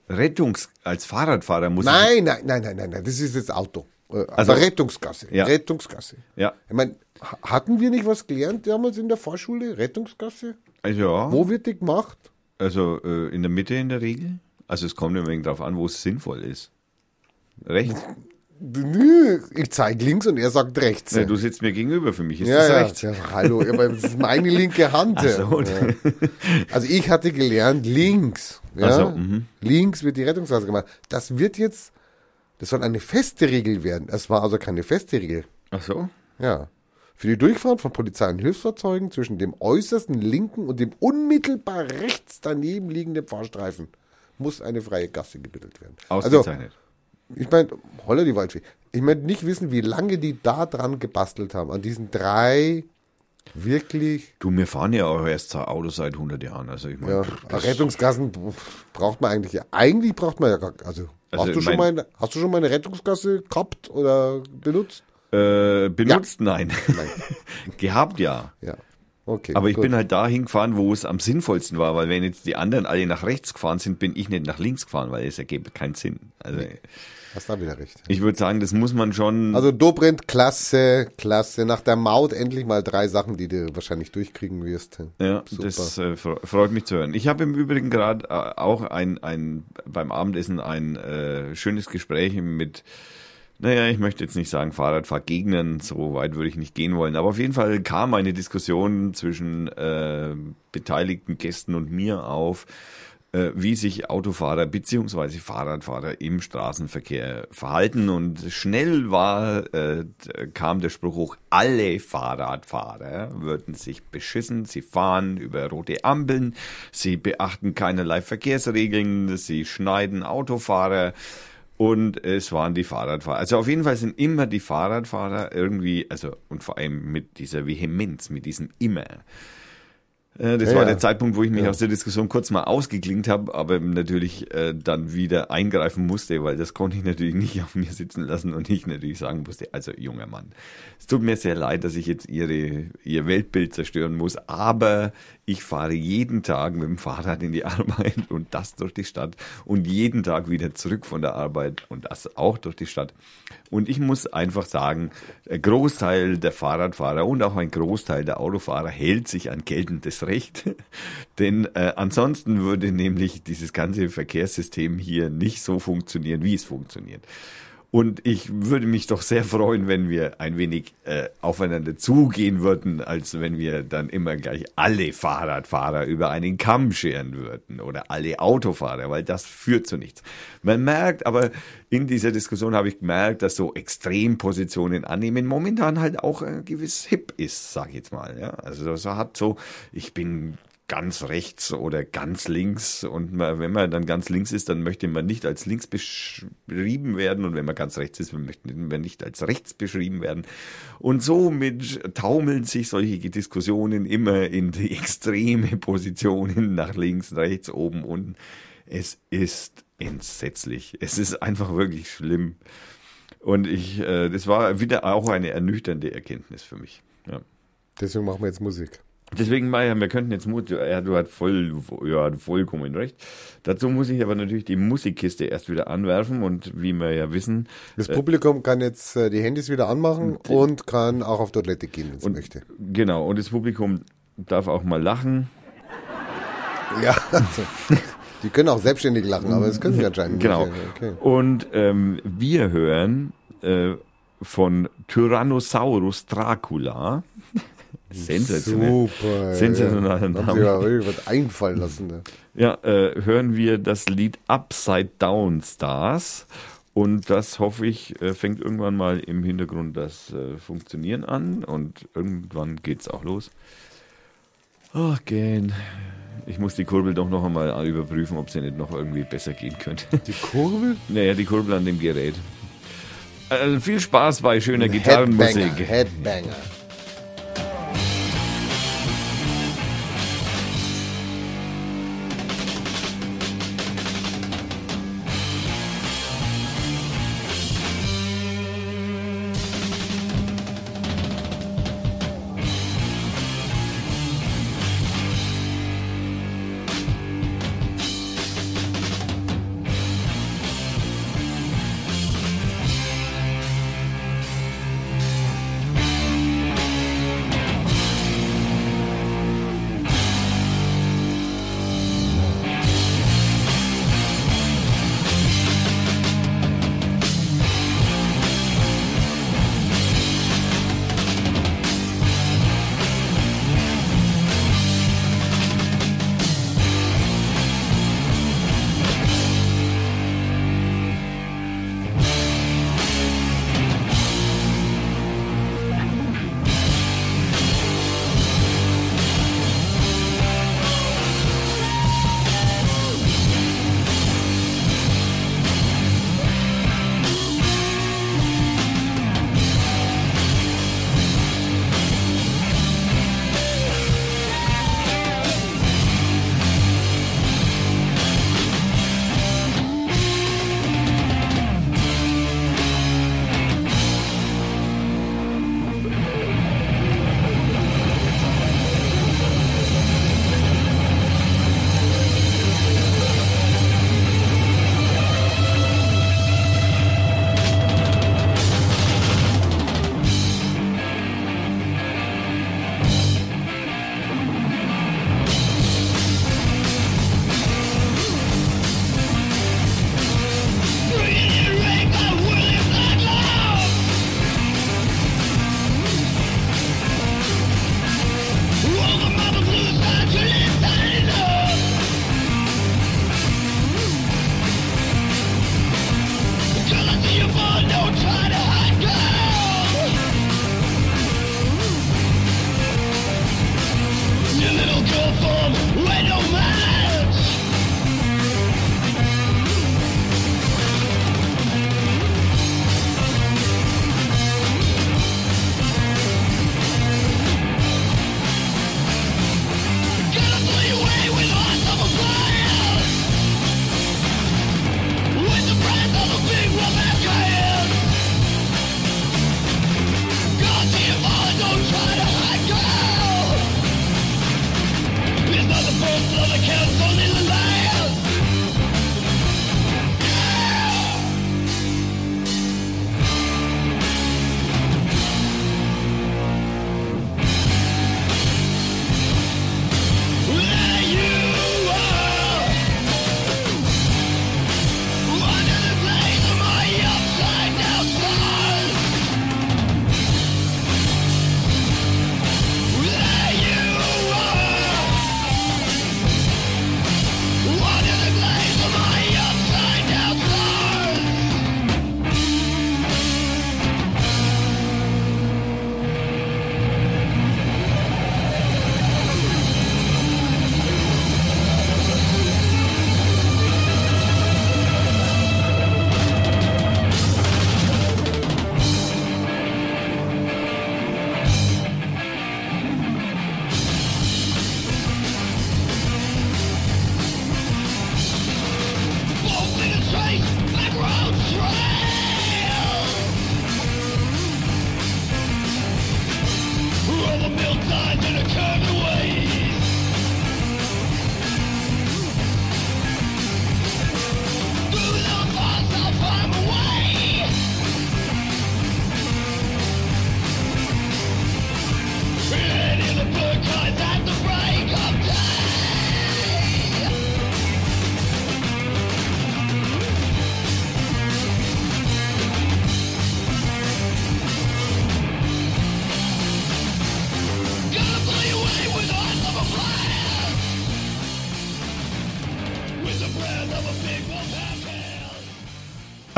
Rettungs als Fahrradfahrer muss Nein, nein, nein, nein, nein, nein, das ist jetzt Auto. Also- aber Rettungsgasse. Ja. Rettungsgasse. ich. Ja, Ich meine, ha- hatten wir nicht was gelernt damals in der Vorschule? Rettungsgasse? also ja. Wo wird die gemacht? Also äh, in der Mitte in der Regel. Also es kommt ein wenig darauf an, wo es sinnvoll ist. Rechts? Ich zeige links und er sagt rechts. Nee, du sitzt mir gegenüber, für mich ist ja, das ja, rechts. ja, hallo, aber das ist meine linke Hand. So. Also ich hatte gelernt, links. So, mhm. Links wird die Rettungsgasse gemacht. Das wird jetzt, das soll eine feste Regel werden. Es war also keine feste Regel. Ach so? Ja. Für die Durchfahrt von Polizei und Hilfsfahrzeugen zwischen dem äußersten linken und dem unmittelbar rechts daneben liegenden Fahrstreifen muss eine freie Gasse gebildet werden. Also, Ausgezeichnet. Ich meine, holla die Waldfee. Ich meine nicht wissen, wie lange die da dran gebastelt haben, an diesen drei wirklich du, wir fahren ja auch erst zwei Autos seit 100 Jahren. Also ich meine, ja, Rettungsgassen braucht man eigentlich ja. Eigentlich braucht man ja gar, also, Also, hast, du schon mein- mal, hast du schon mal eine Rettungsgasse gehabt oder benutzt? äh, benutzt, nein. Nein. [laughs] Gehabt ja. Ja. Okay. Aber ich gut. bin halt da hingefahren, wo es am sinnvollsten war, weil wenn jetzt die anderen alle nach rechts gefahren sind, bin ich nicht nach links gefahren, weil es ergebe keinen Sinn. Also Hast da wieder recht. ich würde sagen, das muss man schon. Also Dobrindt, klasse, klasse. Nach der Maut endlich mal drei Sachen, die du wahrscheinlich durchkriegen wirst. Ja, Super. das äh, fre- freut mich zu hören. Ich habe im Übrigen gerade äh, auch ein, ein beim Abendessen ein äh, schönes Gespräch mit, naja, ich möchte jetzt nicht sagen Fahrradfahrgegnern, so weit würde ich nicht gehen wollen, aber auf jeden Fall kam eine Diskussion zwischen äh, beteiligten Gästen und mir auf, äh, wie sich Autofahrer beziehungsweise Fahrradfahrer im Straßenverkehr verhalten. Und schnell war äh, kam der Spruch hoch, alle Fahrradfahrer würden sich beschissen, sie fahren über rote Ampeln, sie beachten keinerlei Verkehrsregeln, sie schneiden Autofahrer und es waren die Fahrradfahrer. Also auf jeden Fall sind immer die Fahrradfahrer irgendwie, also und vor allem mit dieser Vehemenz, mit diesem immer Äh, Das Ja, war ja. der Zeitpunkt, wo ich mich aus der Diskussion kurz mal ausgeklinkt habe, aber natürlich äh, dann wieder eingreifen musste, weil das konnte ich natürlich nicht auf mir sitzen lassen und ich natürlich sagen musste, also junger Mann, es tut mir sehr leid, dass ich jetzt ihre, ihr Weltbild zerstören muss, aber ich fahre jeden Tag mit dem Fahrrad in die Arbeit und das durch die Stadt und jeden Tag wieder zurück von der Arbeit und das auch durch die Stadt. Und ich muss einfach sagen, ein Großteil der Fahrradfahrer und auch ein Großteil der Autofahrer hält sich an geltendes Recht. [laughs] Denn äh, ansonsten würde nämlich dieses ganze Verkehrssystem hier nicht so funktionieren, wie es funktioniert. Und ich würde mich doch sehr freuen, wenn wir ein wenig äh, aufeinander zugehen würden, als wenn wir dann immer gleich alle Fahrradfahrer über einen Kamm scheren würden oder alle Autofahrer, weil das führt zu nichts. Man merkt aber, in dieser Diskussion habe ich gemerkt, dass so Extrempositionen annehmen momentan halt auch äh, gewiss hip ist, sag ich jetzt mal. Ja? Also das hat so, ich bin ganz rechts oder ganz links. Und man, wenn man dann ganz links ist, dann möchte man nicht als links beschrieben werden. Und wenn man ganz rechts ist, dann möchte man nicht als rechts beschrieben werden. Und somit taumeln sich solche Diskussionen immer in die extreme Positionen nach links, rechts, oben, unten. Es ist entsetzlich. Es ist einfach wirklich schlimm. Und ich, äh, das war wieder auch eine ernüchternde Erkenntnis für mich. Ja. Deswegen machen wir jetzt Musik. Deswegen, Meier, wir könnten jetzt Mut, ja, du hast voll, ja, vollkommen recht. Dazu muss ich aber natürlich die Musikkiste erst wieder anwerfen und wie wir ja wissen, Das Publikum kann jetzt äh, die Handys wieder anmachen und kann auch auf Toilette gehen, wenn es möchte. genau, und das Publikum darf auch mal lachen. Ja, also, die können auch selbstständig lachen, aber das können sie anscheinend Genau. nicht. Okay. Und ähm, wir hören äh, von Tyrannosaurus Dracula. Sensationell. Super. Sensationeller ja. Haben Name. ja irgendwas einfallen lassen. Ne? Ja, äh, hören wir das Lied Upside Down Stars. Und das hoffe ich, äh, fängt irgendwann mal im Hintergrund das äh, Funktionieren an und irgendwann geht's auch los. Ach, gehen. Ich muss die Kurbel doch noch einmal überprüfen, ob sie nicht noch irgendwie besser gehen könnte. Die Kurbel? [laughs] naja, die Kurbel an dem Gerät. Äh, viel Spaß bei schöner Gitarrenmusik. Headbanger. Headbanger.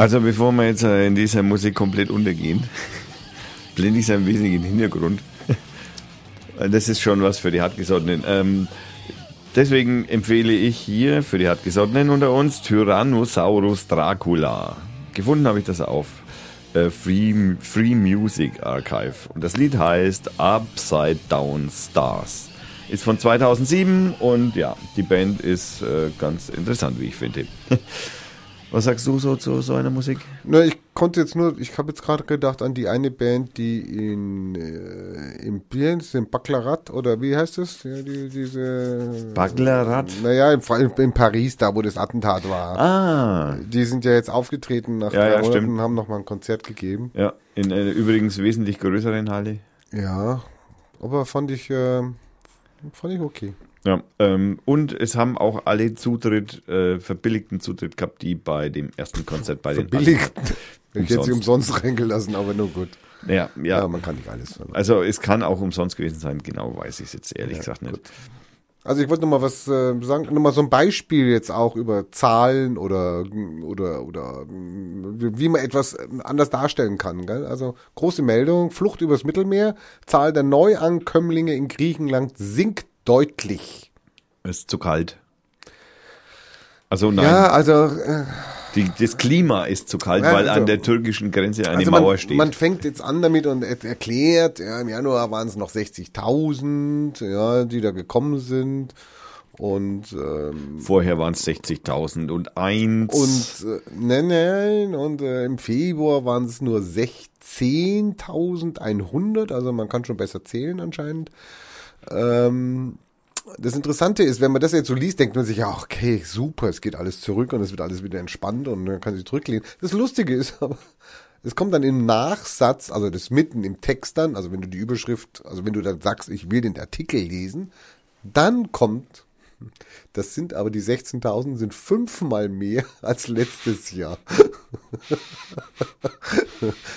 Also bevor wir jetzt äh, in dieser Musik komplett untergehen, [laughs] blende ich es ein wenig in den Hintergrund. Das ist schon was für die Hartgesottenen. Ähm, deswegen empfehle ich hier für die Hartgesottenen unter uns Tyrannosaurus Dracula. Gefunden habe ich das auf äh, Free, Free Music Archive. Und das Lied heißt Upside Down Stars. Ist von 2007 und ja, die Band ist äh, ganz interessant, wie ich finde. [laughs] Was sagst du so zu so einer Musik? Na, ich konnte jetzt nur, ich habe jetzt gerade gedacht an die eine Band, die in äh, im Biens, im Baclarat oder wie heißt das? Ja, die, diese Baclarat? Naja, in, in Paris, da wo das Attentat war. Ah. Die sind ja jetzt aufgetreten nach Ja, drei ja, Monaten stimmt. und haben nochmal ein Konzert gegeben. Ja, in einer übrigens wesentlich größeren Halle. Ja, aber fand ich, äh, fand ich okay. Ja, ähm, und es haben auch alle Zutritt, äh, verbilligten Zutritt gehabt, die bei dem ersten Konzert bei den Verbilligt. [laughs] Ich hätte sie Umsonst. reingelassen, aber nur gut. Ja, Ja, ja. man kann nicht alles. Also es kann auch umsonst gewesen sein, genau weiß ich es jetzt ehrlich Ja, gesagt nicht. gut. Also ich wollte noch mal was äh, sagen, noch mal so ein Beispiel jetzt auch über Zahlen oder oder oder wie man etwas anders darstellen kann. Gell? Also große Meldung: Flucht übers Mittelmeer, Zahl der Neuankömmlinge in Griechenland sinkt deutlich. Es ist zu kalt. Also nein, Ja, also äh, die, das Klima ist zu kalt, Ja, weil also- an der türkischen Grenze eine also Mauer man, steht. man fängt jetzt an damit und er erklärt, ja, im Januar waren es noch 60.000, ja, die da gekommen sind und ähm, Vorher waren es 60.000 und eins. Und äh, nein, nein, und äh, im Februar waren es nur 16.100, also man kann schon besser zählen anscheinend. Ähm, das Interessante ist, wenn man das jetzt so liest, denkt man sich, ja, okay, super, es geht alles zurück und es wird alles wieder entspannt und man kann sich zurücklehnen. Das Lustige ist [laughs] aber, es kommt dann im Nachsatz, also das mitten im Text dann, also wenn du die Überschrift, also wenn du dann sagst, ich will den Artikel lesen, dann kommt, das sind aber die 16.000 sind fünfmal mehr [laughs] als letztes Jahr. [laughs]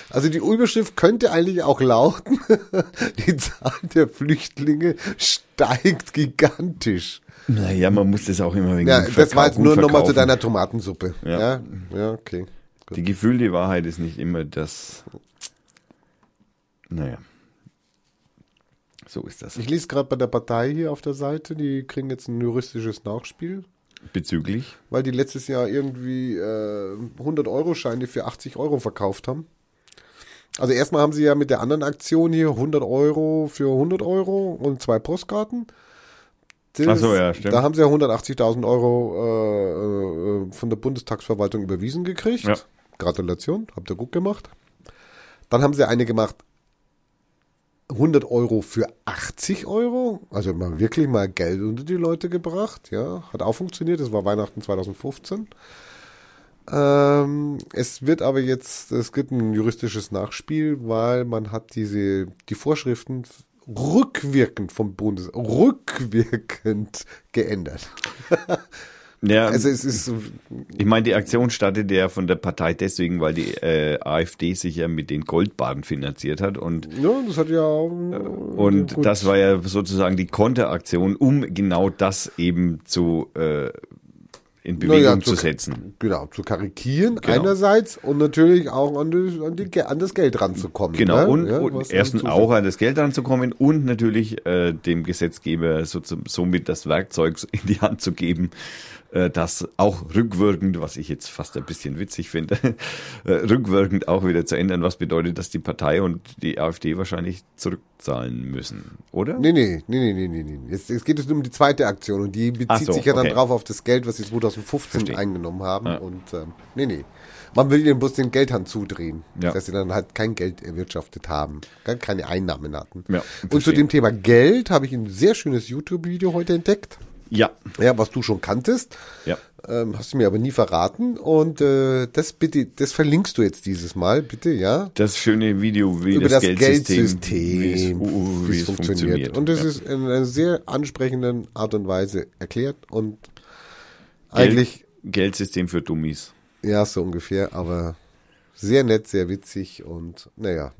Also die Überschrift könnte eigentlich auch lauten, [laughs] die Zahl der Flüchtlinge steigt gigantisch. naja, man muss das auch immer wegen Ja, das war jetzt verkaufen, nur nochmal zu verkaufen. deiner Tomatensuppe. Ja. Ja, ja, okay. Die gefühlte Wahrheit ist nicht immer das. Naja. So ist das. Ich lese gerade bei der Partei hier auf der Seite, die kriegen jetzt ein juristisches Nachspiel, Bezüglich. weil die letztes Jahr irgendwie äh, 100-Euro-Scheine für 80 Euro verkauft haben. Also erstmal haben sie ja mit der anderen Aktion hier 100 Euro für 100 Euro und zwei Postkarten. Das, Ach so, ja, stimmt. Da haben sie ja 180.000 Euro äh, äh, von der Bundestagsverwaltung überwiesen gekriegt. Ja. Gratulation, habt ihr gut gemacht. Dann haben sie eine gemacht, 100 Euro für 80 Euro. Also mal wirklich mal Geld unter die Leute gebracht. Ja, hat auch funktioniert. Das war Weihnachten 2015. Ähm, es wird aber jetzt, es gibt ein juristisches Nachspiel, weil man hat diese, die Vorschriften rückwirkend vom Bundes, rückwirkend geändert. [laughs] Ja, Also es ist, ich meine, die Aktion startete ja von der Partei deswegen, weil die äh, AfD sich ja mit den Goldbahnen finanziert hat und ja, das hat ja, und gut. das war ja sozusagen die Konteraktion, um genau das eben zu äh, in Bewegung Naja, zu zu- setzen. Genau, zu karikieren Genau. einerseits und natürlich auch an, die, an, die, an das Geld ranzukommen. Genau, ne? und, Ja, und erstens auch an das Geld ranzukommen und natürlich äh, dem Gesetzgeber so, somit das Werkzeug in die Hand zu geben, äh, das auch rückwirkend, was ich jetzt fast ein bisschen witzig finde, [laughs] äh, rückwirkend auch wieder zu ändern, was bedeutet, dass die Partei und die AfD wahrscheinlich zurückzahlen müssen, oder? Nee, nee, nee, nee, nee, nee. Jetzt, jetzt geht es nur um die zweite Aktion und die bezieht so, sich ja dann okay. drauf auf das Geld, was sie 2015 Verstehe. eingenommen haben. Ja. Und ähm, nee, nee. Man will ihnen bloß den Geldhand zudrehen, Ja. dass sie dann halt kein Geld erwirtschaftet haben, gar keine Einnahmen hatten. Ja, und zu dem Thema Geld habe ich ein sehr schönes YouTube-Video heute entdeckt. Ja, Ja, was du schon kanntest, ja. ähm, hast du mir aber nie verraten. Und äh, das bitte, das verlinkst du jetzt dieses Mal, bitte, ja. Das schöne Video, wie über das, das, Geldsystem, Geldsystem, wie es, uh, wie es funktioniert. Und das ja. ist in einer sehr ansprechenden Art und Weise erklärt und Geld- eigentlich, Geldsystem für Dummies. ja, so ungefähr, aber sehr nett, sehr witzig und naja,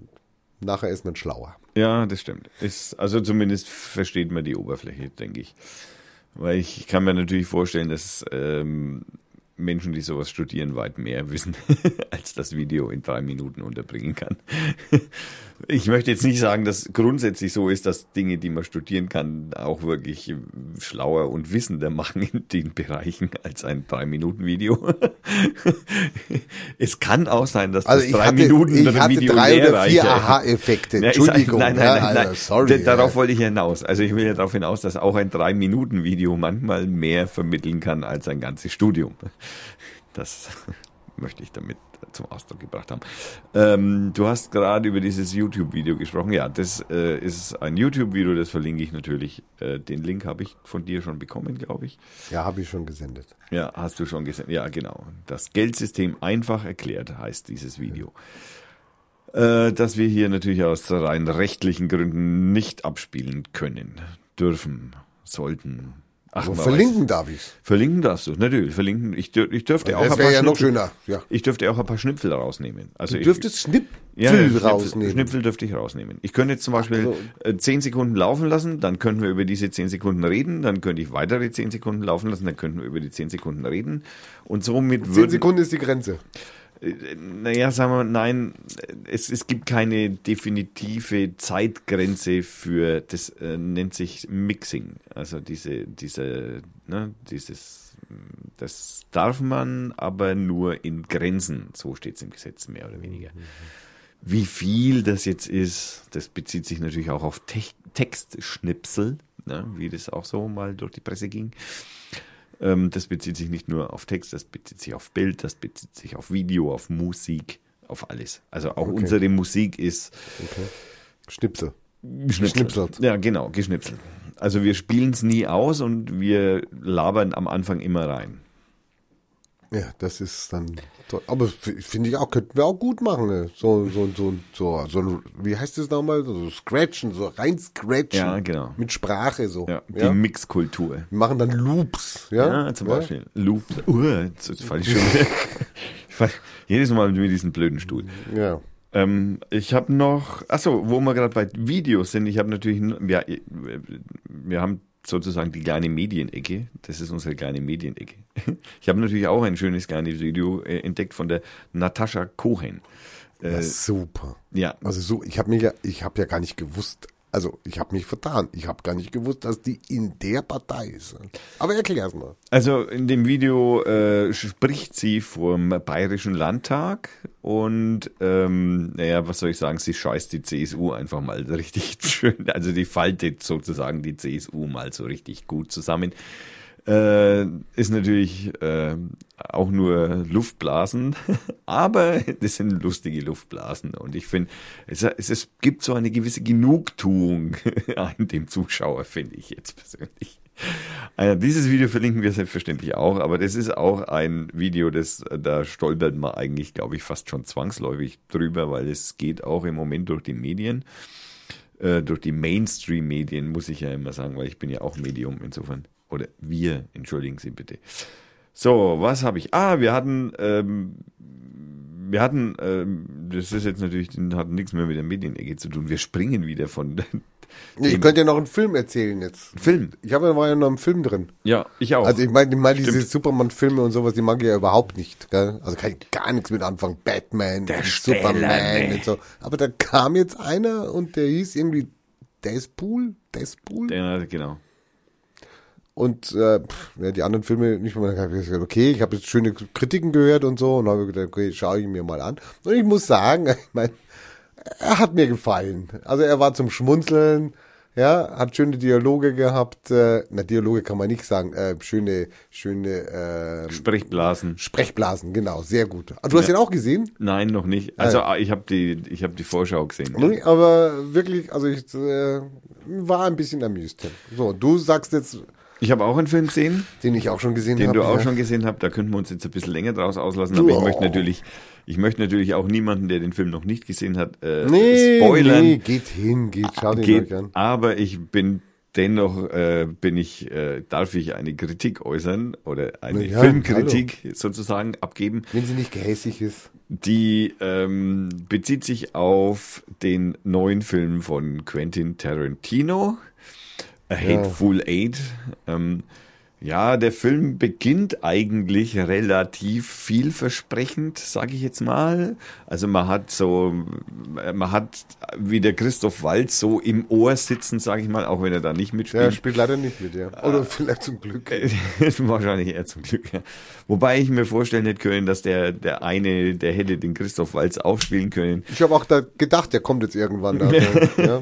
nachher ist man schlauer. Ja, das stimmt. Ist, also zumindest versteht man die Oberfläche, denke ich. Weil ich kann mir natürlich vorstellen, dass ähm, Menschen, die sowas studieren, weit mehr wissen, [laughs] als das Video in drei Minuten unterbringen kann. [laughs] Ich möchte jetzt nicht sagen, dass grundsätzlich so ist, dass Dinge, die man studieren kann, auch wirklich schlauer und wissender machen in den Bereichen als ein Drei-Minuten-Video. [laughs] Es kann auch sein, dass Also das drei hatte, Minuten ich hatte Video drei oder vier Aha-Effekte. Entschuldigung. nein, nein, nein, nein. also, sorry. Darauf wollte ich hinaus. Also ich will ja darauf hinaus, dass auch ein Drei-Minuten-Video manchmal mehr vermitteln kann als ein ganzes Studium. Das [laughs] möchte ich damit zum Ausdruck gebracht haben. Ähm, du hast gerade über dieses YouTube-Video gesprochen. Ja, das äh, ist ein YouTube-Video, das verlinke ich natürlich. Äh, den Link habe ich von dir schon bekommen, glaube ich. Ja, habe ich schon gesendet. Ja, hast du schon gesehen. Ja, genau. Das Geldsystem einfach erklärt heißt dieses Video. Äh, das wir hier natürlich aus rein rechtlichen Gründen nicht abspielen können, dürfen, sollten. Ach, man verlinken weiß. darf ich's. Verlinken darfst du, natürlich. Verlinken. Ich, dür ich dürfte auch ein paar ja noch Schnipsel- schöner. Ja. Ich dürfte auch ein paar Schnipsel rausnehmen. Also Du ich- dürftest Schnipfel ja, rausnehmen. Schnipsel dürfte ich rausnehmen. Ich könnte jetzt zum Beispiel Also- äh, 10 Sekunden laufen lassen, dann könnten wir über diese 10 Sekunden reden, dann könnte ich weitere 10 Sekunden laufen lassen, dann könnten wir über die 10 Sekunden reden. Und somit Zehn würden, Sekunden ist die Grenze. Naja, sagen wir, nein, es, es gibt keine definitive Zeitgrenze für, das äh, nennt sich Mixing. Also diese, diese, ne, dieses, das darf man, aber nur in Grenzen. So steht es im Gesetz, mehr oder weniger. Wie viel das jetzt ist, das bezieht sich natürlich auch auf Te Textschnipsel, ne, wie das auch so mal durch die Presse ging. Ähm, das bezieht sich nicht nur auf Text, das bezieht sich auf Bild, das bezieht sich auf Video, auf Musik, auf alles. Also auch Okay. unsere Musik ist Okay. Schnipsel. geschnipselt. Geschnipselt. Ja, genau, geschnipselt. Also wir spielen es nie aus und wir labern am Anfang immer rein. Ja, das ist dann toll. Aber finde ich auch, könnten wir auch gut machen. Ne? So, so, so, so, so, ein- wie heißt das nochmal? So scratchen, so rein scratchen. Ja, genau. Mit Sprache so. Ja, die Ja? Mixkultur. Wir machen dann Loops. Ja, Ja, zum Beispiel. Loop. Uh, jetzt, fall ich schon wieder. Jedes Mal mit diesem blöden Stuhl. Ja. Ähm, ich habe noch, achso, wo wir gerade bei Videos sind, ich habe natürlich, ja, wir haben sozusagen die kleine Medienecke. Das ist unsere kleine Medienecke. [laughs] Ich habe natürlich auch ein schönes kleines Video äh, entdeckt von der Natascha Cohen. Ist super. Ja, Also so, ich habe mich ja, ich habe ja gar nicht gewusst, also ich habe mich vertan. Ich habe gar nicht gewusst, dass die in der Partei ist. Aber erklär's mal. Also in dem Video äh, spricht sie vom Bayerischen Landtag und ähm, naja, was soll ich sagen, sie scheißt die CSU einfach mal [laughs] richtig schön, also die faltet sozusagen die CSU mal so richtig gut zusammen. Äh, ist natürlich äh, auch nur Luftblasen, [laughs] aber das sind lustige Luftblasen und ich finde, es, es, es gibt so eine gewisse Genugtuung [laughs] an dem Zuschauer, finde ich jetzt persönlich. Äh, dieses Video verlinken wir selbstverständlich auch, aber das ist auch ein Video, das da stolpert man eigentlich, glaube ich, fast schon zwangsläufig drüber, weil es geht auch im Moment durch die Medien, äh, durch die Mainstream-Medien, muss ich ja immer sagen, weil ich bin ja auch Medium insofern. Oder wir, entschuldigen Sie bitte. So, was habe ich? Ah, wir hatten, ähm, wir hatten, ähm, das ist jetzt natürlich, hat nichts mehr mit der Medienecke zu tun. Wir springen wieder von [laughs] Ich könnte ja noch einen Film erzählen jetzt. Film. Ich habe war ja noch einen Film drin. Ja, ich auch. Also ich meine, ich meine diese. Superman-Filme und sowas, die mag ich ja überhaupt nicht. Gell? Also kann ich gar nichts mit anfangen. Batman, Der. Superman und so. Aber da kam jetzt einer und der hieß irgendwie Deadpool, Deadpool. ja, genau. Und äh, pff, ja, die anderen Filme nicht mehr. Dann habe ich gesagt, okay, ich habe jetzt schöne Kritiken gehört und so und habe gedacht, okay, schaue ich mir mal an. Und ich muss sagen, [laughs] ich meine, er hat mir gefallen. Also er war zum Schmunzeln, ja, hat schöne Dialoge gehabt. Äh, na, Dialoge kann man nicht sagen. Äh, schöne, schöne äh, Sprechblasen. Sprechblasen, genau, sehr gut. Ah, Du hast Ja. ihn auch gesehen? Nein, noch nicht. Also ich habe die, ich habe die Vorschau gesehen. Aber wirklich, also ich äh, war ein bisschen amused. So, du sagst jetzt, Ich habe auch einen Film gesehen, den ich auch schon gesehen den habe. du auch ja. schon gesehen hast. Da könnten wir uns jetzt ein bisschen länger draus auslassen. Aber ich Ja. möchte natürlich, ich möchte natürlich auch niemanden, der den Film noch nicht gesehen hat, äh, Nee, spoilern. nee, geht hin, geht, schau den Geht, an. aber ich bin dennoch äh, bin ich äh, darf ich eine Kritik äußern oder eine Ja, Filmkritik sozusagen abgeben, Wenn sie nicht gehässig ist. die ähm, bezieht sich auf den neuen Film von Quentin Tarantino, A Hateful Eight. Ähm, ja, der Film beginnt eigentlich relativ vielversprechend, sage ich jetzt mal. Also man hat so, man hat wie der Christoph Waltz so im Ohr sitzen, sage ich mal, auch wenn er da nicht mitspielt. Der spielt leider nicht mit, ja. Oder vielleicht zum Glück. [laughs] Wahrscheinlich eher zum Glück, ja. Wobei ich mir vorstellen hätte können, dass der, der eine, der hätte den Christoph Waltz auch spielen können. Ich habe auch da gedacht, der kommt jetzt irgendwann da. [laughs] ja.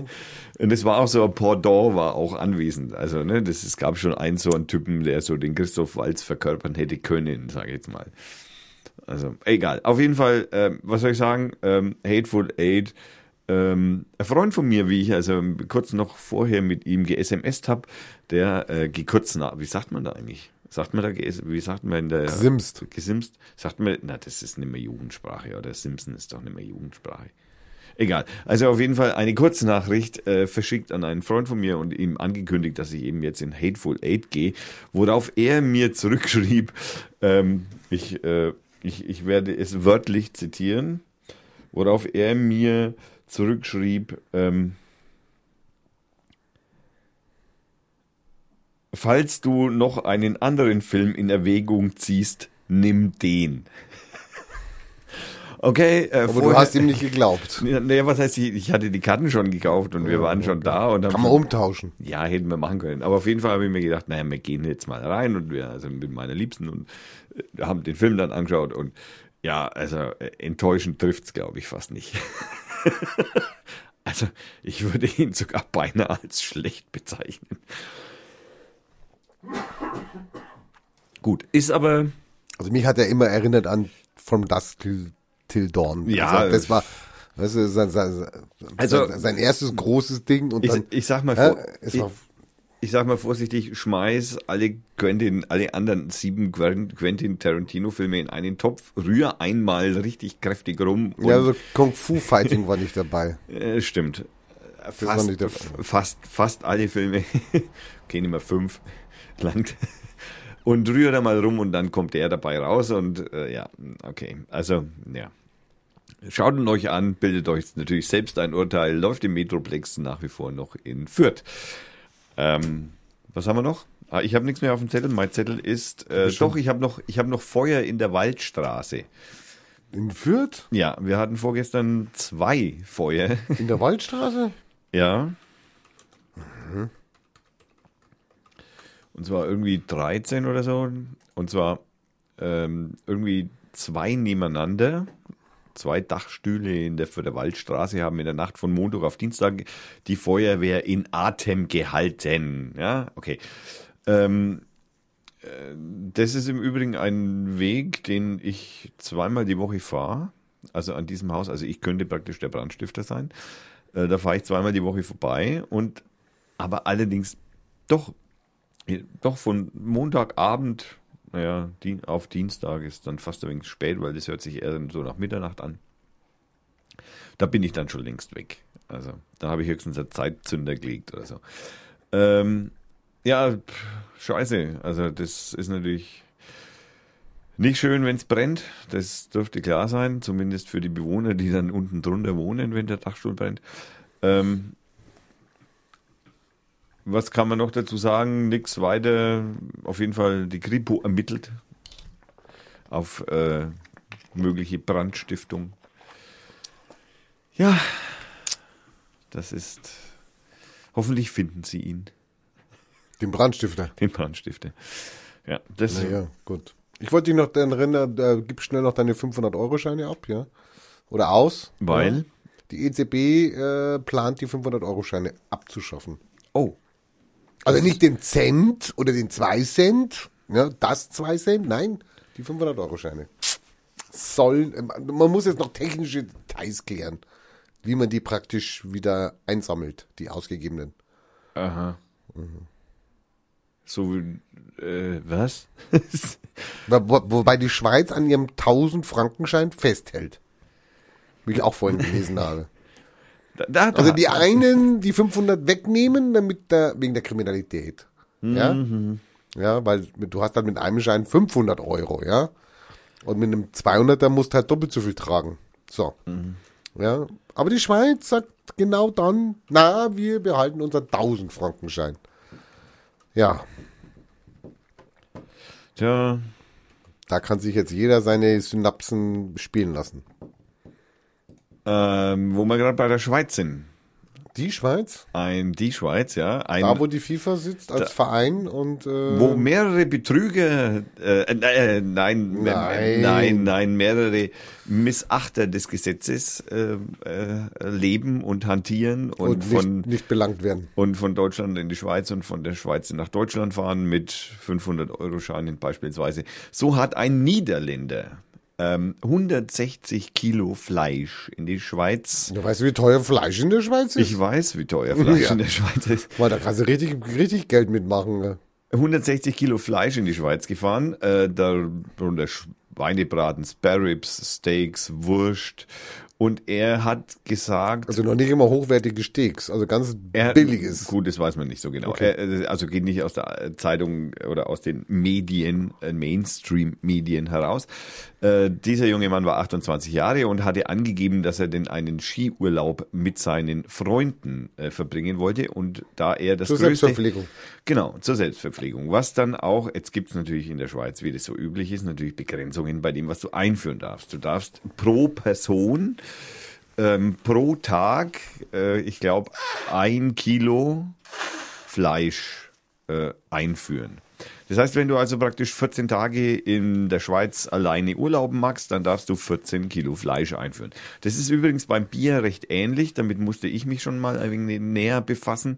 Und es war auch so, Pordon war auch anwesend. Also, ne, das, es gab schon einen so einen Typen, der so den Christoph Waltz verkörpern hätte können, sage ich jetzt mal. Also, egal. Auf jeden Fall, ähm, was soll ich sagen? Ähm, Hateful Eight. Ähm, ein Freund von mir, wie ich also kurz noch vorher mit ihm ge-SMSt habe, der äh, ge- kurz nach, wie sagt man da eigentlich? Sagt man da, wie sagt man in der Gesimst. Gesimst? Sagt man, na, das ist nicht mehr Jugendsprache, oder Simpson ist doch nicht mehr Jugendsprache. Egal. Also auf jeden Fall eine Kurznachricht äh, verschickt an einen Freund von mir und ihm angekündigt, dass ich eben jetzt in Hateful Eight gehe, worauf er mir zurückschrieb, ähm, ich, äh, ich, ich werde es wörtlich zitieren, worauf er mir zurückschrieb, ähm, falls du noch einen anderen Film in Erwägung ziehst, nimm den. Okay, äh, Aber du hast ihm nicht geglaubt. [laughs] naja, was heißt, ich, ich hatte die Karten schon gekauft und wir waren schon da und haben Kann man umtauschen. ja, hätten wir machen können. Aber auf jeden Fall habe ich mir gedacht, naja, wir gehen jetzt mal rein und wir, also mit meiner Liebsten und äh, haben den Film dann angeschaut und ja, also äh, enttäuschend trifft's, glaube ich, fast nicht. [laughs] also ich würde ihn sogar beinahe als schlecht bezeichnen. Gut, ist aber Also mich hat er immer erinnert an From Dusk Till, Till Dawn. Ja. Also das war weißt du, sein, sein, Also- sein, sein erstes großes Ding und ich, dann ich sag mal, Ja, ich, ich sag mal vorsichtig, schmeiß alle Quentin, alle anderen sieben Quentin Tarantino-Filme in einen Topf, rühr einmal richtig kräftig rum. Ja, so Kung Fu Fighting war nicht dabei. [laughs] äh, stimmt. Fast, fast, fast alle Filme, [laughs] okay, nicht mehr fünf, langt. Und rühr da mal rum und dann kommt der dabei raus und äh, ja, okay. Also, ja. Schaut ihn euch an, bildet euch natürlich selbst ein Urteil, läuft im Metroplex nach wie vor noch in Fürth. Ähm, was haben wir noch? Ah, ich habe nichts mehr auf dem Zettel. Mein Zettel ist äh, doch. Ich habe noch, ich habe noch Feuer in der Waldstraße. In Fürth? Ja, wir hatten vorgestern zwei Feuer. In der Waldstraße? [laughs] ja. Und zwar irgendwie 13 oder so. Und zwar ähm, irgendwie zwei nebeneinander. Zwei Dachstühle in der Waldstraße haben in der Nacht von Montag auf Dienstag die Feuerwehr in Atem gehalten. Ja, okay. Ähm, äh, das ist im Übrigen ein Weg, den ich zweimal die Woche fahre. Also an diesem Haus. Also ich könnte praktisch der Brandstifter sein. Äh, da fahre ich zweimal die Woche vorbei und aber allerdings doch, doch von Montagabend, naja, auf Dienstag ist dann fast ein wenig spät, weil das hört sich eher so nach Mitternacht an. Da bin ich dann schon längst weg. Also da habe ich höchstens einen Zeitzünder gelegt oder so. Ähm, ja, pff, scheiße. Also das ist natürlich nicht schön, wenn es brennt. Das dürfte klar sein, zumindest für die Bewohner, die dann unten drunter wohnen, wenn der Dachstuhl brennt. Ähm, was kann man noch dazu sagen? Nix weiter. Auf jeden Fall die Kripo ermittelt auf äh, mögliche Brandstiftung. Ja, das ist. Hoffentlich finden sie ihn. Den Brandstifter. Den Brandstifter. Ja, das Naja, gut. Ich wollte dich noch dann erinnern, da gib schnell noch deine 500-Euro-Scheine ab, ja? Oder aus. Weil? Ja? Die EZB äh, plant, die 500-Euro-Scheine abzuschaffen. Oh. Also nicht den Cent oder den 2 Cent, ja, das 2 Cent, nein, die 500-Euro-Scheine. Sollen, man muss jetzt noch technische Details klären, wie man die praktisch wieder einsammelt, die ausgegebenen. Aha. So, äh, was? [laughs] Wo- Wobei die Schweiz an ihrem 1000-Frankenschein festhält. Wie ich auch vorhin gelesen [laughs] habe. Da, da, Also da- die einen die 500 wegnehmen, damit der, wegen der Kriminalität. Ja? Ja, weil du hast dann mit einem Schein 500 Euro, ja. Und mit einem 200er musst du halt doppelt so viel tragen. So. Ja. Aber die Schweiz sagt genau dann, na, wir behalten unseren 1000 Frankenschein. Ja, Tja, da kann sich jetzt jeder seine Synapsen spielen lassen. Ähm, wo wir gerade bei der Schweiz sind. Die Schweiz, Ein, die Schweiz, ja. Ein, da wo die FIFA sitzt als Verein und äh, wo mehrere Betrüger, äh, äh, nein, Nein. nein, nein, nein, mehrere Missachter des Gesetzes äh, äh, leben und hantieren und, und von nicht, nicht belangt werden. und von Deutschland in die Schweiz und von der Schweiz nach Deutschland fahren mit 500 Euro Scheinen beispielsweise. So hat ein Niederländer ähm, 160 Kilo Fleisch in die Schweiz. Du weißt, wie teuer Fleisch in der Schweiz ist? Ich weiß, wie teuer Fleisch Ja. in der Schweiz ist. Boah, da kannst du richtig, richtig Geld mitmachen. ne? 160 Kilo Fleisch in die Schweiz gefahren, äh, darunter Schweinebraten, Sparrows, Steaks, Wurst. Und er hat gesagt, Also noch nicht immer hochwertige Steaks, also ganz er, billiges. Gut, das weiß man nicht so genau. Okay. Er, also geht nicht aus der äh, Zeitung oder aus den Medien, äh, Mainstream-Medien heraus. Äh, dieser junge Mann war 28 Jahre und hatte angegeben, dass er denn einen Skiurlaub mit seinen Freunden äh, verbringen wollte. Und da er das Zur größte, Selbstverpflegung. Genau, zur Selbstverpflegung. Was dann auch, jetzt gibt's natürlich in der Schweiz, wie das so üblich ist, natürlich Begrenzungen bei dem, was du einführen darfst. Du darfst pro Person, ähm, pro Tag, äh, ich glaube, ein Kilo Fleisch äh, einführen. Das heißt, wenn du also praktisch 14 Tage in der Schweiz alleine urlauben magst, dann darfst du 14 Kilo Fleisch einführen. Das ist übrigens beim Bier recht ähnlich. Damit musste ich mich schon mal ein wenig näher befassen,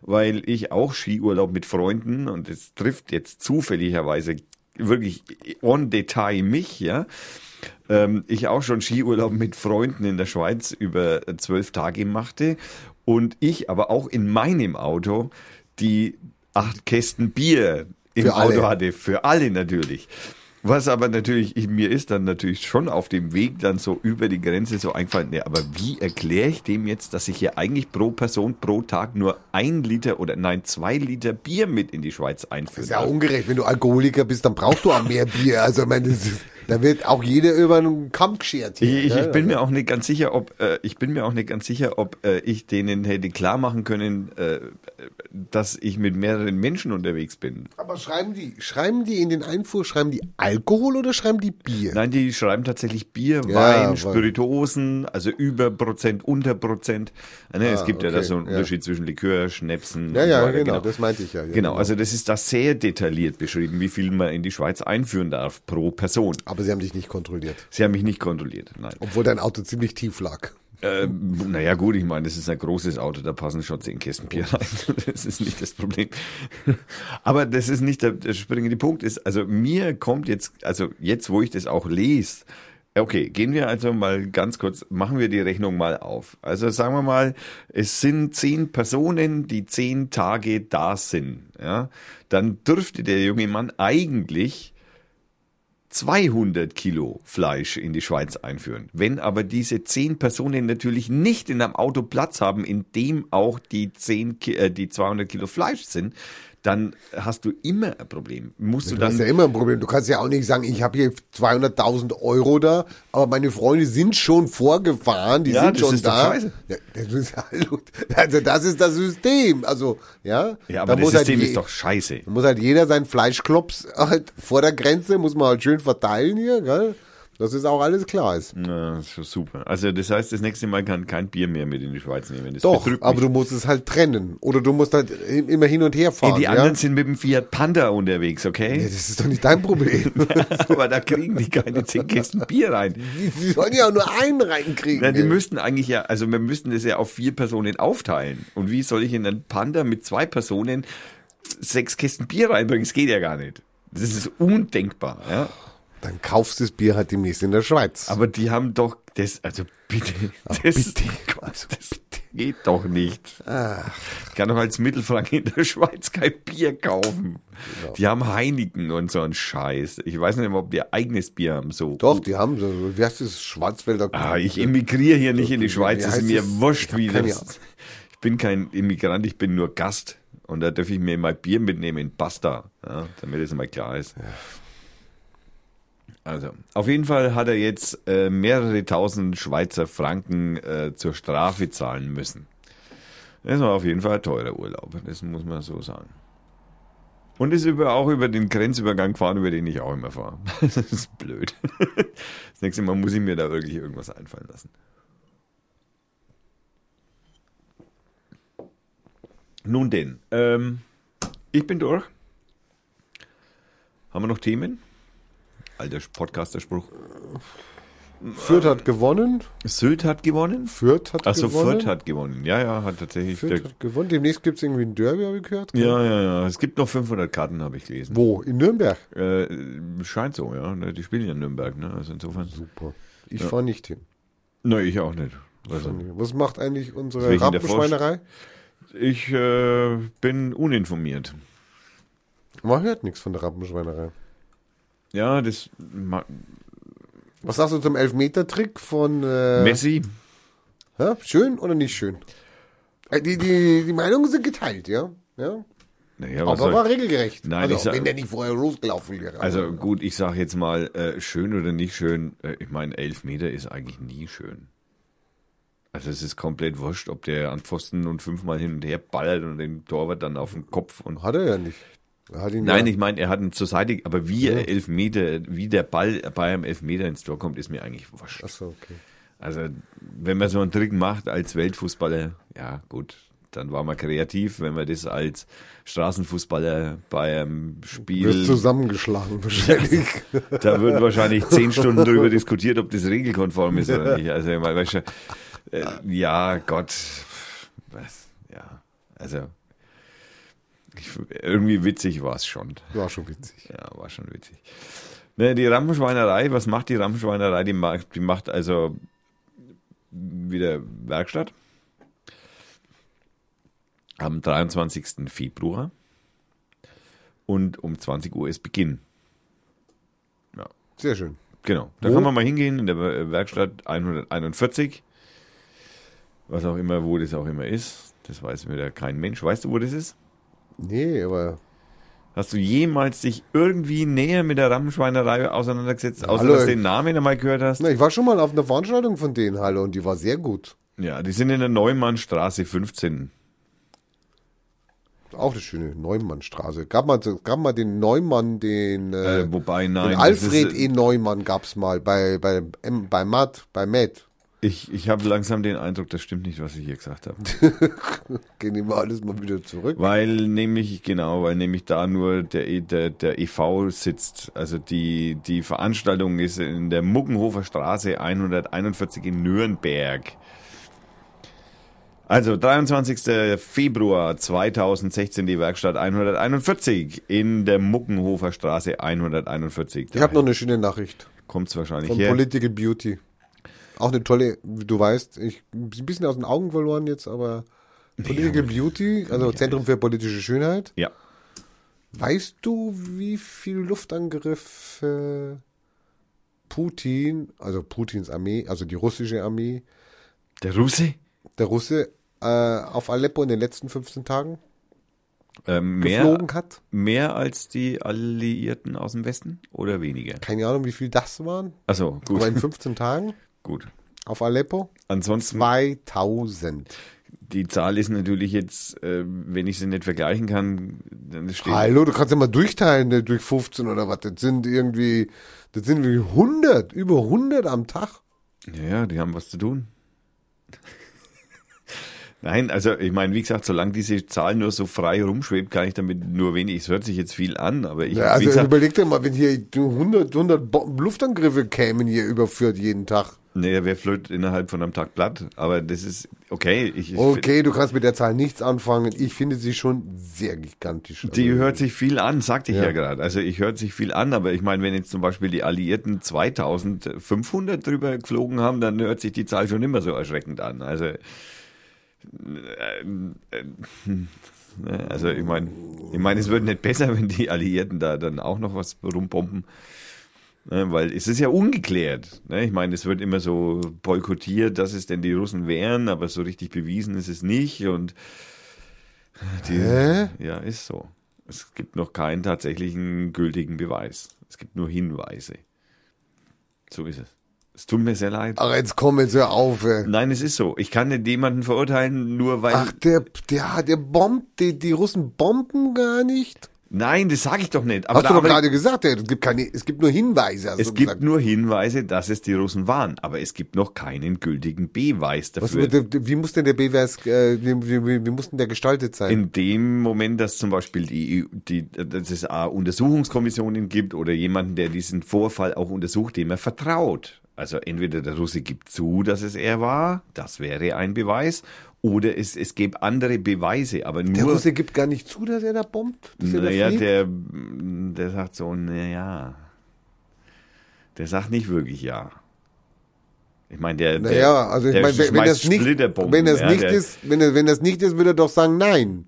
weil ich auch Skiurlaub mit Freunden und es trifft jetzt zufälligerweise wirklich on Detail mich, ja. Ähm, ich auch schon Skiurlaub mit Freunden in der Schweiz über zwölf Tage machte und ich aber auch in meinem Auto die acht Kästen Bier im Für alle. Auto hatte, für alle natürlich. Was aber natürlich, ich, mir ist dann natürlich schon auf dem Weg dann so über die Grenze so eingefallen, ne, aber wie erkläre ich dem jetzt, dass ich hier eigentlich pro Person pro Tag nur ein Liter oder nein, zwei Liter Bier mit in die Schweiz einführen ist ja darf? ungerecht. Wenn du Alkoholiker bist, dann brauchst du auch mehr Bier. Also, ich meine, das ist, da wird auch jeder über einen Kamm geschert hier. Ich, ich, ne? ich bin mir auch nicht ganz sicher, ob äh, ich bin mir auch nicht ganz sicher, ob äh, ich denen hätte klar machen können, äh, dass ich mit mehreren Menschen unterwegs bin. Aber schreiben die, schreiben die in den Einfuhr, schreiben die Alkohol oder schreiben die Bier? Nein, die schreiben tatsächlich Bier, Ja, Wein, Spirituosen, also über Prozent, unter Prozent. Äh, ne, es Ah, gibt ja okay, da so einen ja. Unterschied zwischen Likör, Schnäpsen. Ja, ja, weiter, genau, das meinte ich ja. ja Genau, also das ist da sehr detailliert beschrieben, wie viel man in die Schweiz einführen darf pro Person. Aber sie haben dich nicht kontrolliert. Sie haben mich nicht kontrolliert, nein. Obwohl dein Auto ziemlich tief lag. Ähm, naja, gut, ich meine, das ist ein großes Auto, da passen schon zehn Kästen Bier rein. [laughs] Das ist nicht das Problem. Aber das ist nicht der, der springende Punkt ist, also mir kommt jetzt, also jetzt, wo ich das auch lese, okay, gehen wir also mal ganz kurz, machen wir die Rechnung mal auf. Also sagen wir mal, es sind zehn Personen, die zehn Tage da sind, ja, dann dürfte der junge Mann eigentlich 200 Kilo Fleisch in die Schweiz einführen. Wenn aber diese zehn Personen natürlich nicht in einem Auto Platz haben, in dem auch die, 10, Ki- äh, die 200 Kilo Fleisch sind, dann hast du immer ein Problem. Musst du Du hast dann ja immer ein Problem. Du kannst ja auch nicht sagen, ich habe hier 200.000 Euro da, aber meine Freunde sind schon vorgefahren, die Ja, sind das schon da. scheiße. Ja, das ist, hallo, [laughs] also das ist das System. Also, ja. ja, Da aber das muss halt System je- ist doch scheiße. Da muss halt jeder seinen Fleischklops [laughs] halt vor der Grenze, muss man halt schön verteilen hier, gell? Dass es auch alles klar ist. Na, das ist schon super. Also das heißt, das nächste Mal kann kein Bier mehr mit in die Schweiz nehmen. Das Doch, aber du musst es halt trennen. Oder du musst halt immer hin und her fahren. die ja? anderen sind mit dem Fiat Panda unterwegs, Ja, okay? das ist doch nicht dein Problem. [laughs] aber da kriegen die keine zehn Kästen Bier rein. die, die sollen ja auch nur einen reinkriegen. Na, die ey. müssten eigentlich ja, also wir müssten das ja auf vier Personen aufteilen. Und wie soll ich in einen Panda mit zwei Personen sechs Kästen Bier reinbringen? Das geht ja gar nicht. Das ist undenkbar, ja. Dann kaufst du das Bier halt demnächst in der Schweiz. Aber die haben doch das, also bitte, das, bitte, Gott, also das geht doch nicht. Ich kann doch als Mittelfranke in der Schweiz kein Bier kaufen. Die haben Heineken und so einen Scheiß. Ich weiß nicht, ob die eigenes Bier haben, so. Doch, die haben so, wie heißt das, Schwarzwälder. Ah, ich emigriere hier nicht in die Schweiz, es ist mir es? wurscht, wie das. Ich bin kein Immigrant, ich bin nur Gast. Und da darf ich mir mal Bier mitnehmen, basta, ja, damit es mal klar ist. Also, auf jeden Fall hat er jetzt äh, mehrere tausend Schweizer Franken äh, zur Strafe zahlen müssen. Das war auf jeden Fall ein teurer Urlaub, das muss man so sagen. Und ist über, auch über den Grenzübergang gefahren, über den ich auch immer fahre. [laughs] Das ist blöd. Das nächste Mal muss ich mir da wirklich irgendwas einfallen lassen. Nun denn, ähm, ich bin durch. Haben wir noch Themen? Alter Podcaster-Spruch. Fürth hat gewonnen. Sylt hat gewonnen? Fürth hat Achso, gewonnen. Fürth hat gewonnen. Ja, ja, hat tatsächlich. Fürth Der, hat gewonnen. Demnächst gibt es irgendwie ein Derby, habe ich gehört. ja, ja, ja. Es gibt noch 500 Karten, habe ich gelesen. Wo? In Nürnberg. Äh, scheint so, ja. Ne, Die spielen ja in Nürnberg, ne? Also insofern. Super. Ich fahre nicht hin. Nein, ich auch nicht. Also, Was macht eigentlich unsere Wegen der Rampenschweinerei? ich äh, bin uninformiert. Man hört nichts von der Rampenschweinerei. Ja, das Was sagst du zum Elfmeter-Trick von äh, Messi. ja, schön oder nicht schön? Äh, Die, die, die Meinungen sind geteilt, ja. ja. Naja, Aber soll- war regelgerecht. Nein, also, ich sag- wenn der nicht vorher losgelaufen wäre. Also gut, ich sage jetzt mal, äh, schön oder nicht schön, äh, ich meine, elf Meter ist eigentlich nie schön. Also es ist komplett wurscht, ob der an Pfosten und fünfmal hin und her ballert und den Torwart dann auf den Kopf und Hat er ja nicht. Er Nein, ja, ich meine, er hat ihn zur Seite, aber wie er elf Meter, wie der Ball bei einem Elfmeter ins Tor kommt, ist mir eigentlich wurscht. Achso, okay. Also, wenn man so einen Trick macht als Weltfußballer, ja gut, dann war man kreativ. Wenn man das als Straßenfußballer bei einem Spiel wirst zusammengeschlagen [laughs] wahrscheinlich. da wird wahrscheinlich zehn Stunden darüber diskutiert, ob das regelkonform ist oder nicht. Also, ich meine, weißt du, äh, ja, Gott, was, ja, also, ich, irgendwie witzig war es schon. War schon witzig. Ja, war schon witzig. Ne, die Rampenschweinerei, was macht die Rampenschweinerei? Die macht, die macht also wieder Werkstatt am 23. Februar und um 20 Uhr ist Beginn. Sehr schön. Genau. Da Wo? kann man mal hingehen in der äh, Werkstatt 141. Was auch immer, wo das auch immer ist. Das weiß wieder kein Mensch. Weißt du, wo das ist? Nee, aber Hast du jemals dich irgendwie näher mit der Rampenschweinerei auseinandergesetzt, außer Hallo. dass du den Namen einmal gehört hast? na, ich war schon mal auf einer Veranstaltung von denen, hallo, und die war sehr gut. Ja, die sind in der Neumannstraße 15. Auch eine schöne Neumannstraße. Gab mal, gab mal den Neumann, den, äh, Äh, wobei, nein. den Alfred ist, E. Neumann gab's mal bei, bei, bei Matt, bei Matt. Ich, ich habe langsam den Eindruck, das stimmt nicht, was ich hier gesagt habe. [laughs] Gehen wir alles mal wieder zurück. Weil nämlich, genau, weil nämlich da nur der, E- der, der EV sitzt. Also die, die Veranstaltung ist in der Muckenhofer Straße 141 in Nürnberg. Also 23. Februar 2016 die Werkstatt 141 in der Muckenhofer Straße 141. Ich habe noch eine schöne Nachricht Kommt es wahrscheinlich von her. Political Beauty. Auch eine tolle, du weißt, ich bin ein bisschen aus den Augen verloren jetzt, aber Political Beauty, also Zentrum für politische Schönheit. Ja. Weißt du, wie viel Luftangriffe Putin, also Putins Armee, also die russische Armee, Der Russe? der Russe, äh, auf Aleppo in den letzten 15 Tagen Ähm, mehr, geflogen hat? mehr als die Alliierten aus dem Westen oder weniger? Keine Ahnung, wie viel das waren, Achso, gut. aber in 15 Tagen gut. auf Aleppo Ansonsten 2000. die Zahl ist natürlich jetzt, äh, wenn ich sie nicht vergleichen kann, dann steht. Hallo, du kannst ja mal durchteilen ne, durch 15 oder was. Das sind irgendwie, das sind irgendwie 100, über 100 am Tag. Ja, ja, die haben was zu tun. Nein, also ich meine, wie gesagt, solange diese Zahl nur so frei rumschwebt, kann ich damit nur wenig. Es hört sich jetzt viel an, aber ich. Ja, also gesagt, überleg dir mal, wenn hier 100, 100 Bo- Luftangriffe kämen hier überführt jeden Tag. nee, wer flöht innerhalb von einem Tag platt? Aber das ist okay. Ich, Okay, du kannst mit der Zahl nichts anfangen. Ich finde sie schon sehr gigantisch. Die Also, hört sich viel an, sagte ich Ja. ja, gerade. Also ich hört sich viel an, aber ich meine, wenn jetzt zum Beispiel die Alliierten 2500 drüber geflogen haben, dann hört sich die Zahl schon immer so erschreckend an. Also, also ich meine, ich meine, es wird nicht besser, [laughs] wenn die Alliierten da dann auch noch was rumpompen. Ne, weil es ist ja ungeklärt. Ne? Ich meine, es wird immer so boykottiert, dass es denn die Russen wären, aber so richtig bewiesen ist es nicht. Und die, Hä? ja, ist so. Es gibt noch keinen tatsächlichen gültigen Beweis. Es gibt nur Hinweise. So ist es. Es tut mir sehr leid. Ach, jetzt komm jetzt hör auf, ey. Nein, es ist so. Ich kann nicht jemanden verurteilen, nur weil. Ach, der, der, der bombt, die, die Russen bomben gar nicht. Nein, das sage ich doch nicht. Aber Hast du doch gerade gesagt, ey. es gibt keine, es gibt nur Hinweise, es gibt gesagt. nur Hinweise, dass es die Russen waren, aber es gibt noch keinen gültigen Beweis Was, dafür. wie, wie muss denn der Beweis, äh, wie, wie, wie, wie muss denn der gestaltet sein? In dem Moment, dass zum Beispiel die, die, dass es A, Untersuchungskommissionen gibt oder jemanden, der diesen Vorfall auch untersucht, dem er vertraut. Also entweder der Russe gibt zu, dass es er war, das wäre ein Beweis, oder es, es gäbe andere Beweise, aber der nur. Russe gibt gar nicht zu, dass er da bombt? Naja, der, der sagt so, naja. Der sagt nicht wirklich ja. Ich meine, der, der, Naja, also ich der meine, wenn, wenn das nicht, wenn das ja, nicht der- ist, wenn wenn das nicht ist, würde er doch sagen nein.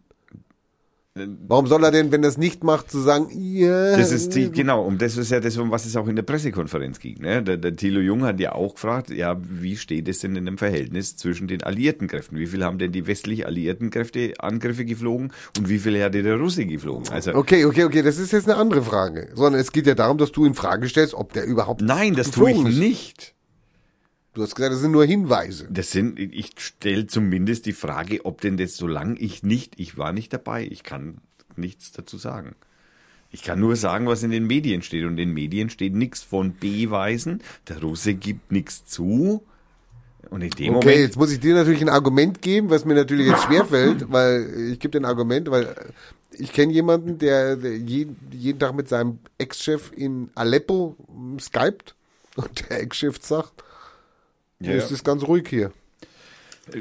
Warum soll er denn, wenn er es nicht macht, zu sagen, ja. Das ist die, genau, und das ist ja das, um was es auch in der Pressekonferenz ging. Ne? Der, der Thilo Jung hat ja auch gefragt, ja, wie steht es denn in dem Verhältnis zwischen den alliierten Kräften? Wie viel haben denn die westlich alliierten Kräfte Angriffe geflogen und wie viel hatte der Russe geflogen? Also, Okay, okay, okay, das ist jetzt eine andere Frage. Sondern es geht ja darum, dass du in Frage stellst, ob der überhaupt nein, das tue ich ist. nicht. Du hast gesagt, das sind nur Hinweise. Das sind, ich stelle zumindest die Frage, ob denn das, solange ich nicht, ich war nicht dabei, ich kann nichts dazu sagen. Ich kann nur sagen, was in den Medien steht. Und in den Medien steht nichts von Beweisen. Der Russe gibt nichts zu. Und in dem Okay, Moment. jetzt muss ich dir natürlich ein Argument geben, was mir natürlich jetzt schwerfällt, [laughs] weil ich gebe dir ein Argument, weil ich kenne jemanden, der, jeden, jeden Tag mit seinem Ex-Chef in Aleppo skypt und der Ex-Chef sagt, Ja, es ja. ist ganz ruhig hier.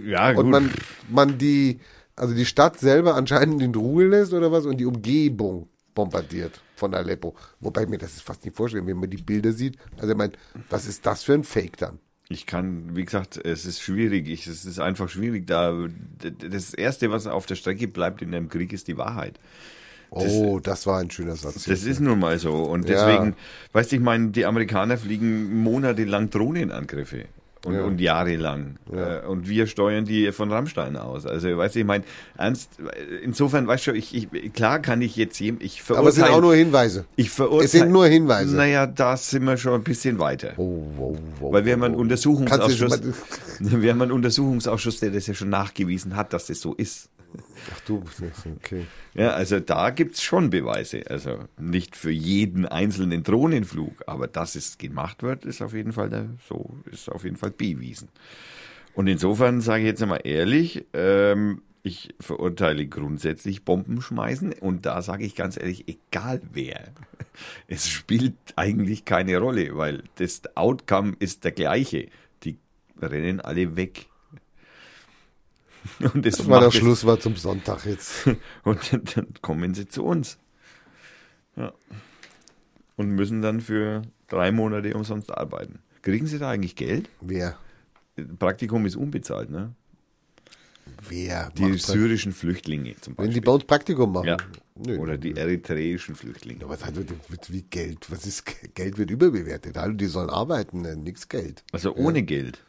Ja, gut. Und man, man die, also die Stadt selber anscheinend in Ruhe lässt oder was und die Umgebung bombardiert von Aleppo. Wobei mir das ist fast nicht vorstellen, wenn man die Bilder sieht. Also ich meine, was ist das für ein Fake dann? Ich kann, wie gesagt, es ist schwierig. Ich, es ist einfach schwierig. Da das erste, was auf der Strecke bleibt in einem Krieg, ist die Wahrheit. Oh, das war ein schöner Satz. Das ist nun mal so. Und Ja. deswegen, weißt du, ich meine, die Amerikaner fliegen monatelang Drohnenangriffe. Und, Ja. und jahrelang. Ja. Äh, Und wir steuern die von Rammstein aus. Also, weißt du, ich meine, ernst, insofern, weißt du, ich, ich, klar kann ich jetzt jedem, ich Aber es sind verurteile. auch nur Hinweise. ich verurteile. es sind nur Hinweise. Naja, da sind wir schon ein bisschen weiter. Oh, oh, oh, Weil wir haben einen. Untersuchungsausschuss, [laughs] wir haben einen Untersuchungsausschuss, der das ja schon nachgewiesen hat, dass das so ist. Ach du, okay. Ja, also da gibt's schon Beweise. Also nicht für jeden einzelnen Drohnenflug, aber dass es gemacht wird, ist auf jeden Fall der, so, ist auf jeden Fall bewiesen. Und insofern sage ich jetzt einmal ehrlich, ähm, ich verurteile grundsätzlich Bombenschmeißen und da sage ich ganz ehrlich, egal wer. [laughs] Es spielt eigentlich keine Rolle, weil das Outcome ist der gleiche. Die rennen alle weg. [laughs] Und das, Das war das es- Schlusswort zum Sonntag jetzt. [laughs] und dann, dann kommen sie zu uns. Ja. Und müssen dann für drei Monate umsonst arbeiten. Kriegen sie da eigentlich Geld? Wer? Praktikum ist unbezahlt, ne? Wer? Die macht das? syrischen Flüchtlinge zum Wenn Beispiel. die bei uns Praktikum machen. ja. Nö. Oder die eritreischen Flüchtlinge. Aber was hat das wie Geld? Was ist Geld wird überbewertet? Hallo, die sollen arbeiten, ne? nix Geld. Also ohne Geld.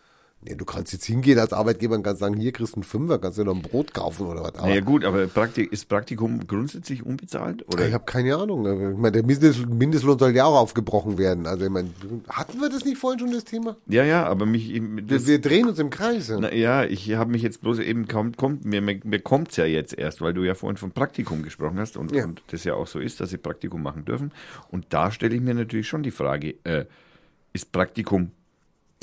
Nee, du kannst jetzt hingehen als Arbeitgeber und kannst sagen, hier kriegst du einen Fünfer, kannst du noch ein Brot kaufen oder was. Aber Naja gut, aber Praktik, ist Praktikum grundsätzlich unbezahlt? Oder? ich habe keine Ahnung. Ich meine, der Mindest, Mindestlohn soll ja auch aufgebrochen werden. Also ich meine, hatten wir das nicht vorhin schon das Thema? ja, ja, aber mich... Wir, Das, wir drehen uns im Kreis. na, ja, ich habe mich jetzt bloß eben kaum kommt mir mir, mir kommt's ja jetzt erst, weil du ja vorhin von Praktikum gesprochen hast und, Ja. und das ja auch so ist, dass sie Praktikum machen dürfen. Und da stelle ich mir natürlich schon die Frage: äh, Ist Praktikum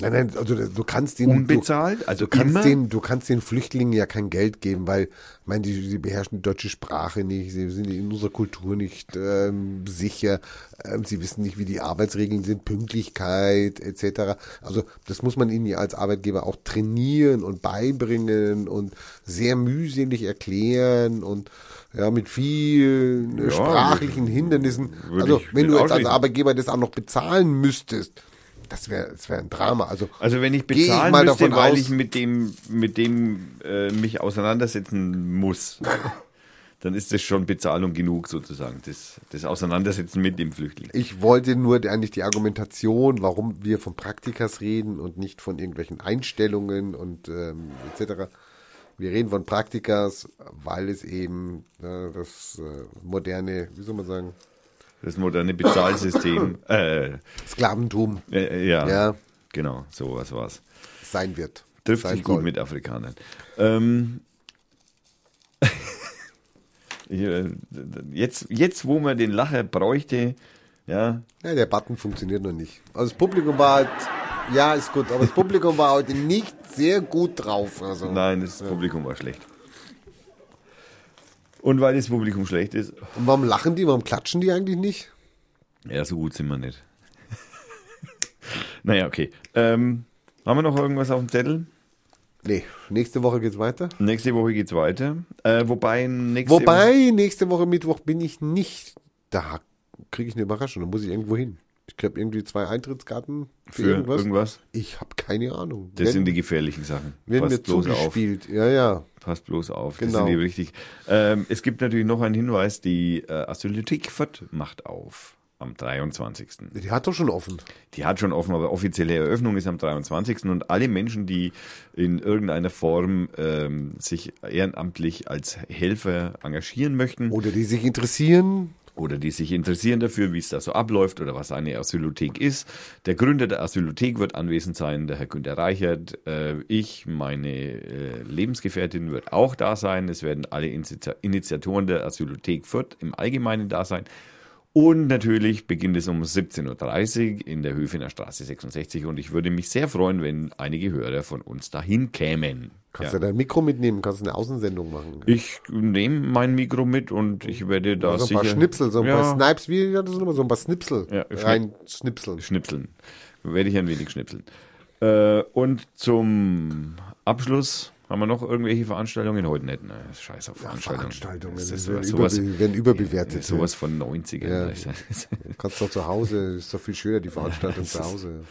Nein, nein, also du kannst den unbezahlt? Du, also du kannst immer? den, du kannst den Flüchtlingen ja kein Geld geben, weil, ich meine, die, die beherrschen die deutsche Sprache nicht, sie sind in unserer Kultur nicht ähm, sicher, ähm, sie wissen nicht, wie die Arbeitsregeln sind, Pünktlichkeit etc. Also das muss man ihnen ja als Arbeitgeber auch trainieren und beibringen und sehr mühselig erklären und ja, mit vielen Ja, sprachlichen Hindernissen. Also wenn du jetzt als. Arbeitgeber das auch noch bezahlen müsstest, das wäre das wär ein Drama. Also Also wenn ich ich bezahlen mal müsste, davon weil aus- ich mit dem, mit dem äh, mich auseinandersetzen muss, [laughs] dann ist das schon Bezahlung genug sozusagen. Das, das Auseinandersetzen mit dem Flüchtling. Ich wollte nur eigentlich die Argumentation, warum wir von Praktikas reden und nicht von irgendwelchen Einstellungen und ähm, etc. Wir reden von Praktikas, weil es eben äh, das äh, moderne, wie soll man sagen, Das moderne Bezahlsystem. [coughs] äh, Sklaventum äh, ja, Ja. genau, sowas war's. sein wird. Trifft sein sich gut soll. mit Afrikanern. Ähm, [laughs] äh, jetzt, jetzt, wo man den Lacher bräuchte, ja, Ja, der Button funktioniert noch nicht. Also das Publikum war halt, ja, ist gut, aber das Publikum war heute nicht sehr gut drauf. Also. nein, das Publikum war schlecht. Und weil das Publikum schlecht ist, Und warum lachen die, warum klatschen die eigentlich nicht? ja, so gut sind wir nicht. [laughs] naja, okay. Ähm, haben wir noch irgendwas auf dem Zettel? Nee, nächste Woche geht's weiter. Nächste Woche geht's weiter. Äh, wobei nächste Wobei, nächste Woche Mittwoch bin ich nicht da. Kriege ich eine Überraschung, da muss ich irgendwo hin. Ich glaube irgendwie zwei Eintrittskarten für, für irgendwas. irgendwas. Ich habe keine Ahnung. Das sind die gefährlichen Sachen. werden mir Passt bloß auf. zugespielt. Ja, ja. Passt bloß auf. Das Genau. sind die richtig. Ähm, es gibt natürlich noch einen Hinweis: Die äh, Fürth macht auf am 23. Die hat doch schon offen. Die hat schon offen, aber offizielle Eröffnung ist am 23. Und alle Menschen, die in irgendeiner Form ähm, sich ehrenamtlich als Helfer engagieren möchten Oder die sich interessieren. Oder die sich interessieren dafür, wie es da so abläuft oder was eine Asylothek ist. Der Gründer der Asylothek wird anwesend sein, der Herr Günter Reichert. Äh, ich, meine äh, Lebensgefährtin wird auch da sein. Es werden alle Initi- Initiatoren der Asylothek Fürth im Allgemeinen da sein. Und natürlich beginnt es um 17.30 Uhr in der Höfener Straße 66 und ich würde mich sehr freuen, wenn einige Hörer von uns dahin kämen. Kannst Ja. du dein Mikro mitnehmen, kannst eine Außensendung machen. Ich nehme mein Mikro mit und ich werde da so ein paar Schnipsel, so ein ja, paar Snipes, wie das nochmal, so ein paar Snipsel Ja, rein schnipseln. schnipseln. Werde ich ein wenig schnipseln. Äh, und zum Abschluss haben wir noch irgendwelche Veranstaltungen? Heute nicht, ne? Scheiß auf Veranstaltungen. Veranstaltungen Das ist werden, sowas, überbe werden überbewertet. sowas von 90ern. Ja. Ich sag, Du kannst doch zu Hause, ist doch viel schöner, die [laughs] Veranstaltung zu Hause.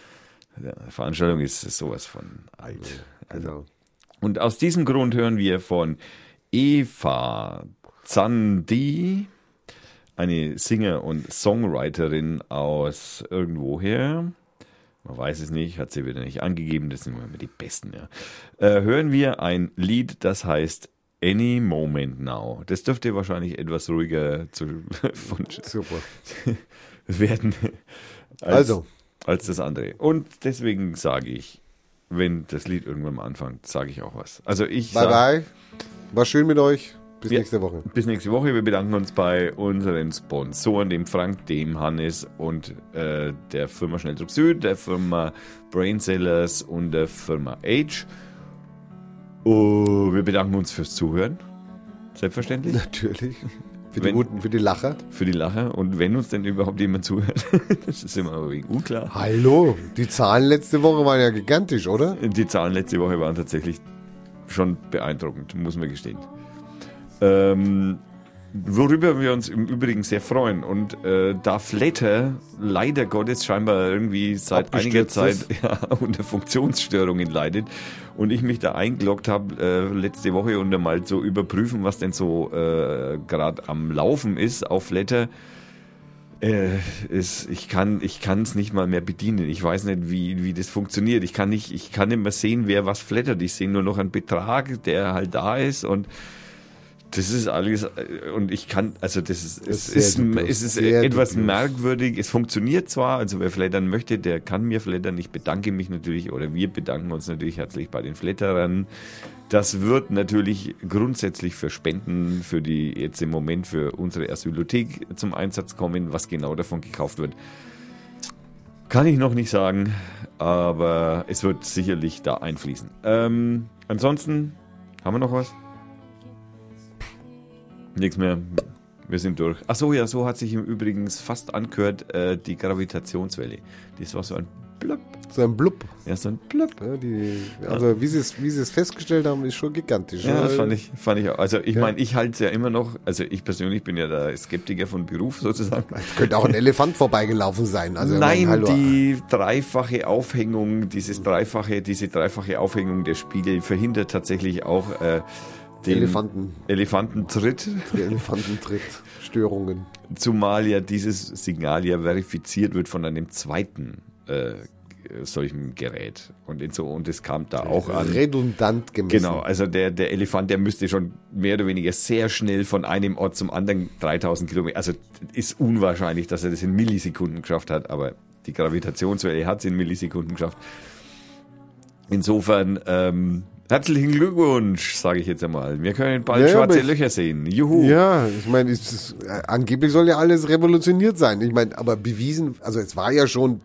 ja, Veranstaltung ist sowas von alt. Genau. Und aus diesem Grund hören wir von Eva Zandi, eine Singer und Songwriterin aus irgendwoher. Man weiß es nicht, hat sie wieder nicht angegeben, das sind immer die Besten, ja. Äh, hören wir ein Lied, das heißt Any Moment Now. Das dürfte wahrscheinlich etwas ruhiger zu, [laughs] von, Super. [laughs] werden als, Also. als das andere. Und deswegen sage ich, wenn das Lied irgendwann mal anfängt, sage ich auch was. Also ich Bye sag, bye. War schön mit euch. Bis nächste Woche. bis nächste Woche. Wir bedanken uns bei unseren Sponsoren, dem Frank, dem Hannes und äh, der Firma Schnelldruck Süd, der Firma Brainsellers und der Firma Age. Oh, wir bedanken uns fürs Zuhören. Selbstverständlich. Natürlich. Für die Wenn- guten, für die Lacher. Für die Lacher. Und wenn uns denn überhaupt jemand zuhört, [laughs] das ist immer ein wenig unklar. Hallo. Die Zahlen letzte Woche waren ja gigantisch, oder? Die Zahlen letzte Woche waren tatsächlich schon beeindruckend, muss man gestehen. Ähm, worüber wir uns im Übrigen sehr freuen. Und äh, da Flatter leider Gottes scheinbar irgendwie seit einiger Zeit [laughs] ja, unter Funktionsstörungen leidet und ich mich da eingeloggt habe äh, letzte Woche und mal so überprüfen, was denn so äh, gerade am Laufen ist auf Flatter, Äh, es, ich kann ich kann es nicht mal mehr bedienen. Ich weiß nicht, wie, wie das funktioniert. Ich kann nicht ich kann nicht mehr sehen, wer was flattert. Ich sehe nur noch einen Betrag, der halt da ist und das ist alles äh, und ich kann also das ist Das es ist ist, sehr dubios, es ist sehr etwas dubios. merkwürdig. Es funktioniert zwar, also wer flattern möchte, der kann mir flattern. Ich bedanke mich natürlich oder wir bedanken uns natürlich herzlich bei den Flatterern. Das wird natürlich grundsätzlich für Spenden für die jetzt im Moment für unsere Asylothek zum Einsatz kommen. Was genau davon gekauft wird, kann ich noch nicht sagen, aber es wird sicherlich da einfließen. Ähm, ansonsten haben wir noch was? Nichts mehr. Wir sind durch. Ach so, ja, so hat sich im Übrigen fast angehört äh, die Gravitationswelle. Das war so ein Blöpp. So ein Blub. Ja, so ein Blöpp. Ja, die, also wie sie es wie sie es festgestellt haben, ist schon gigantisch. Ja, das fand ich, fand ich auch. Also ich Ja. meine, ich halte es ja immer noch, also ich persönlich bin ja der Skeptiker von Beruf sozusagen. [laughs] Könnte auch ein Elefant vorbeigelaufen sein. Also Nein, meine, die dreifache Aufhängung, dieses dreifache, diese dreifache Aufhängung der Spiegel verhindert tatsächlich auch äh, den Elefanten, Elefantentritt, die Elefantentritt, Störungen. zumal ja dieses Signal ja verifiziert wird von einem zweiten äh, solchen Gerät. Und, in so, und es kam da auch an. Redundant gemessen. Genau, also der, der Elefant, der müsste schon mehr oder weniger sehr schnell von einem Ort zum anderen 3000 Kilometer, also ist unwahrscheinlich, dass er das in Millisekunden geschafft hat, aber die Gravitationswelle hat es in Millisekunden geschafft. Insofern, ähm, herzlichen Glückwunsch, sage ich jetzt einmal. Wir können bald Ja, schwarze ich- Löcher sehen. Juhu. Ja, ich meine, es ist, äh, angeblich soll ja alles revolutioniert sein. Ich meine, aber bewiesen, also es war ja schon,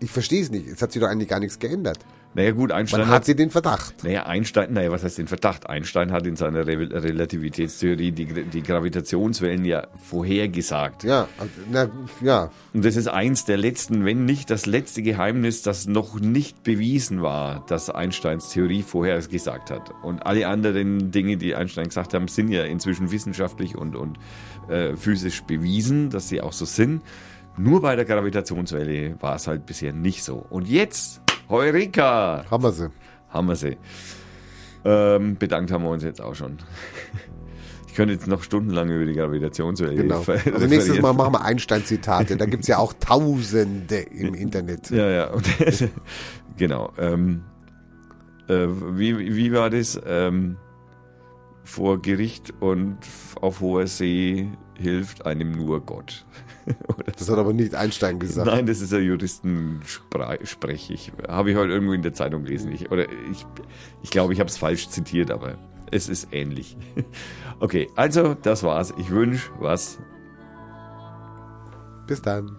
ich verstehe es nicht, es hat sich doch eigentlich gar nichts geändert. Naja gut, Einstein Man hat sie den Verdacht. Naja, Einstein, naja, was heißt den Verdacht? Einstein hat in seiner Re Relativitätstheorie die, die Gravitationswellen ja vorhergesagt. Ja, na, ja, Und das ist eins der letzten, wenn nicht das letzte Geheimnis, das noch nicht bewiesen war, dass Einsteins Theorie vorhergesagt hat. Und alle anderen Dinge, die Einstein gesagt haben, sind ja inzwischen wissenschaftlich und, und äh, physisch bewiesen, dass sie auch so sind. Nur bei der Gravitationswelle war es halt bisher nicht so. Und jetzt, Heureka! haben wir sie. haben wir sie. Ähm, bedankt haben wir uns jetzt auch schon. [laughs] Ich könnte jetzt noch stundenlang über die Gravitationswelle Genau. ver- Also nächstes. Mal machen wir Einstein-Zitate. Da gibt's ja auch Tausende im Internet. Ja, ja. [laughs] Genau. Ähm, äh, wie, wie war das? Ähm, vor Gericht und auf hoher See hilft einem nur Gott. [laughs] das hat aber nicht Einstein gesagt. Nein, das ist ein Juristensprech. Ich, habe ich heute irgendwo in der Zeitung gelesen. Ich, oder ich, ich glaube, ich habe es falsch zitiert, aber es ist ähnlich. [laughs] Okay, also das war's. Ich wünsche was. Bis dann.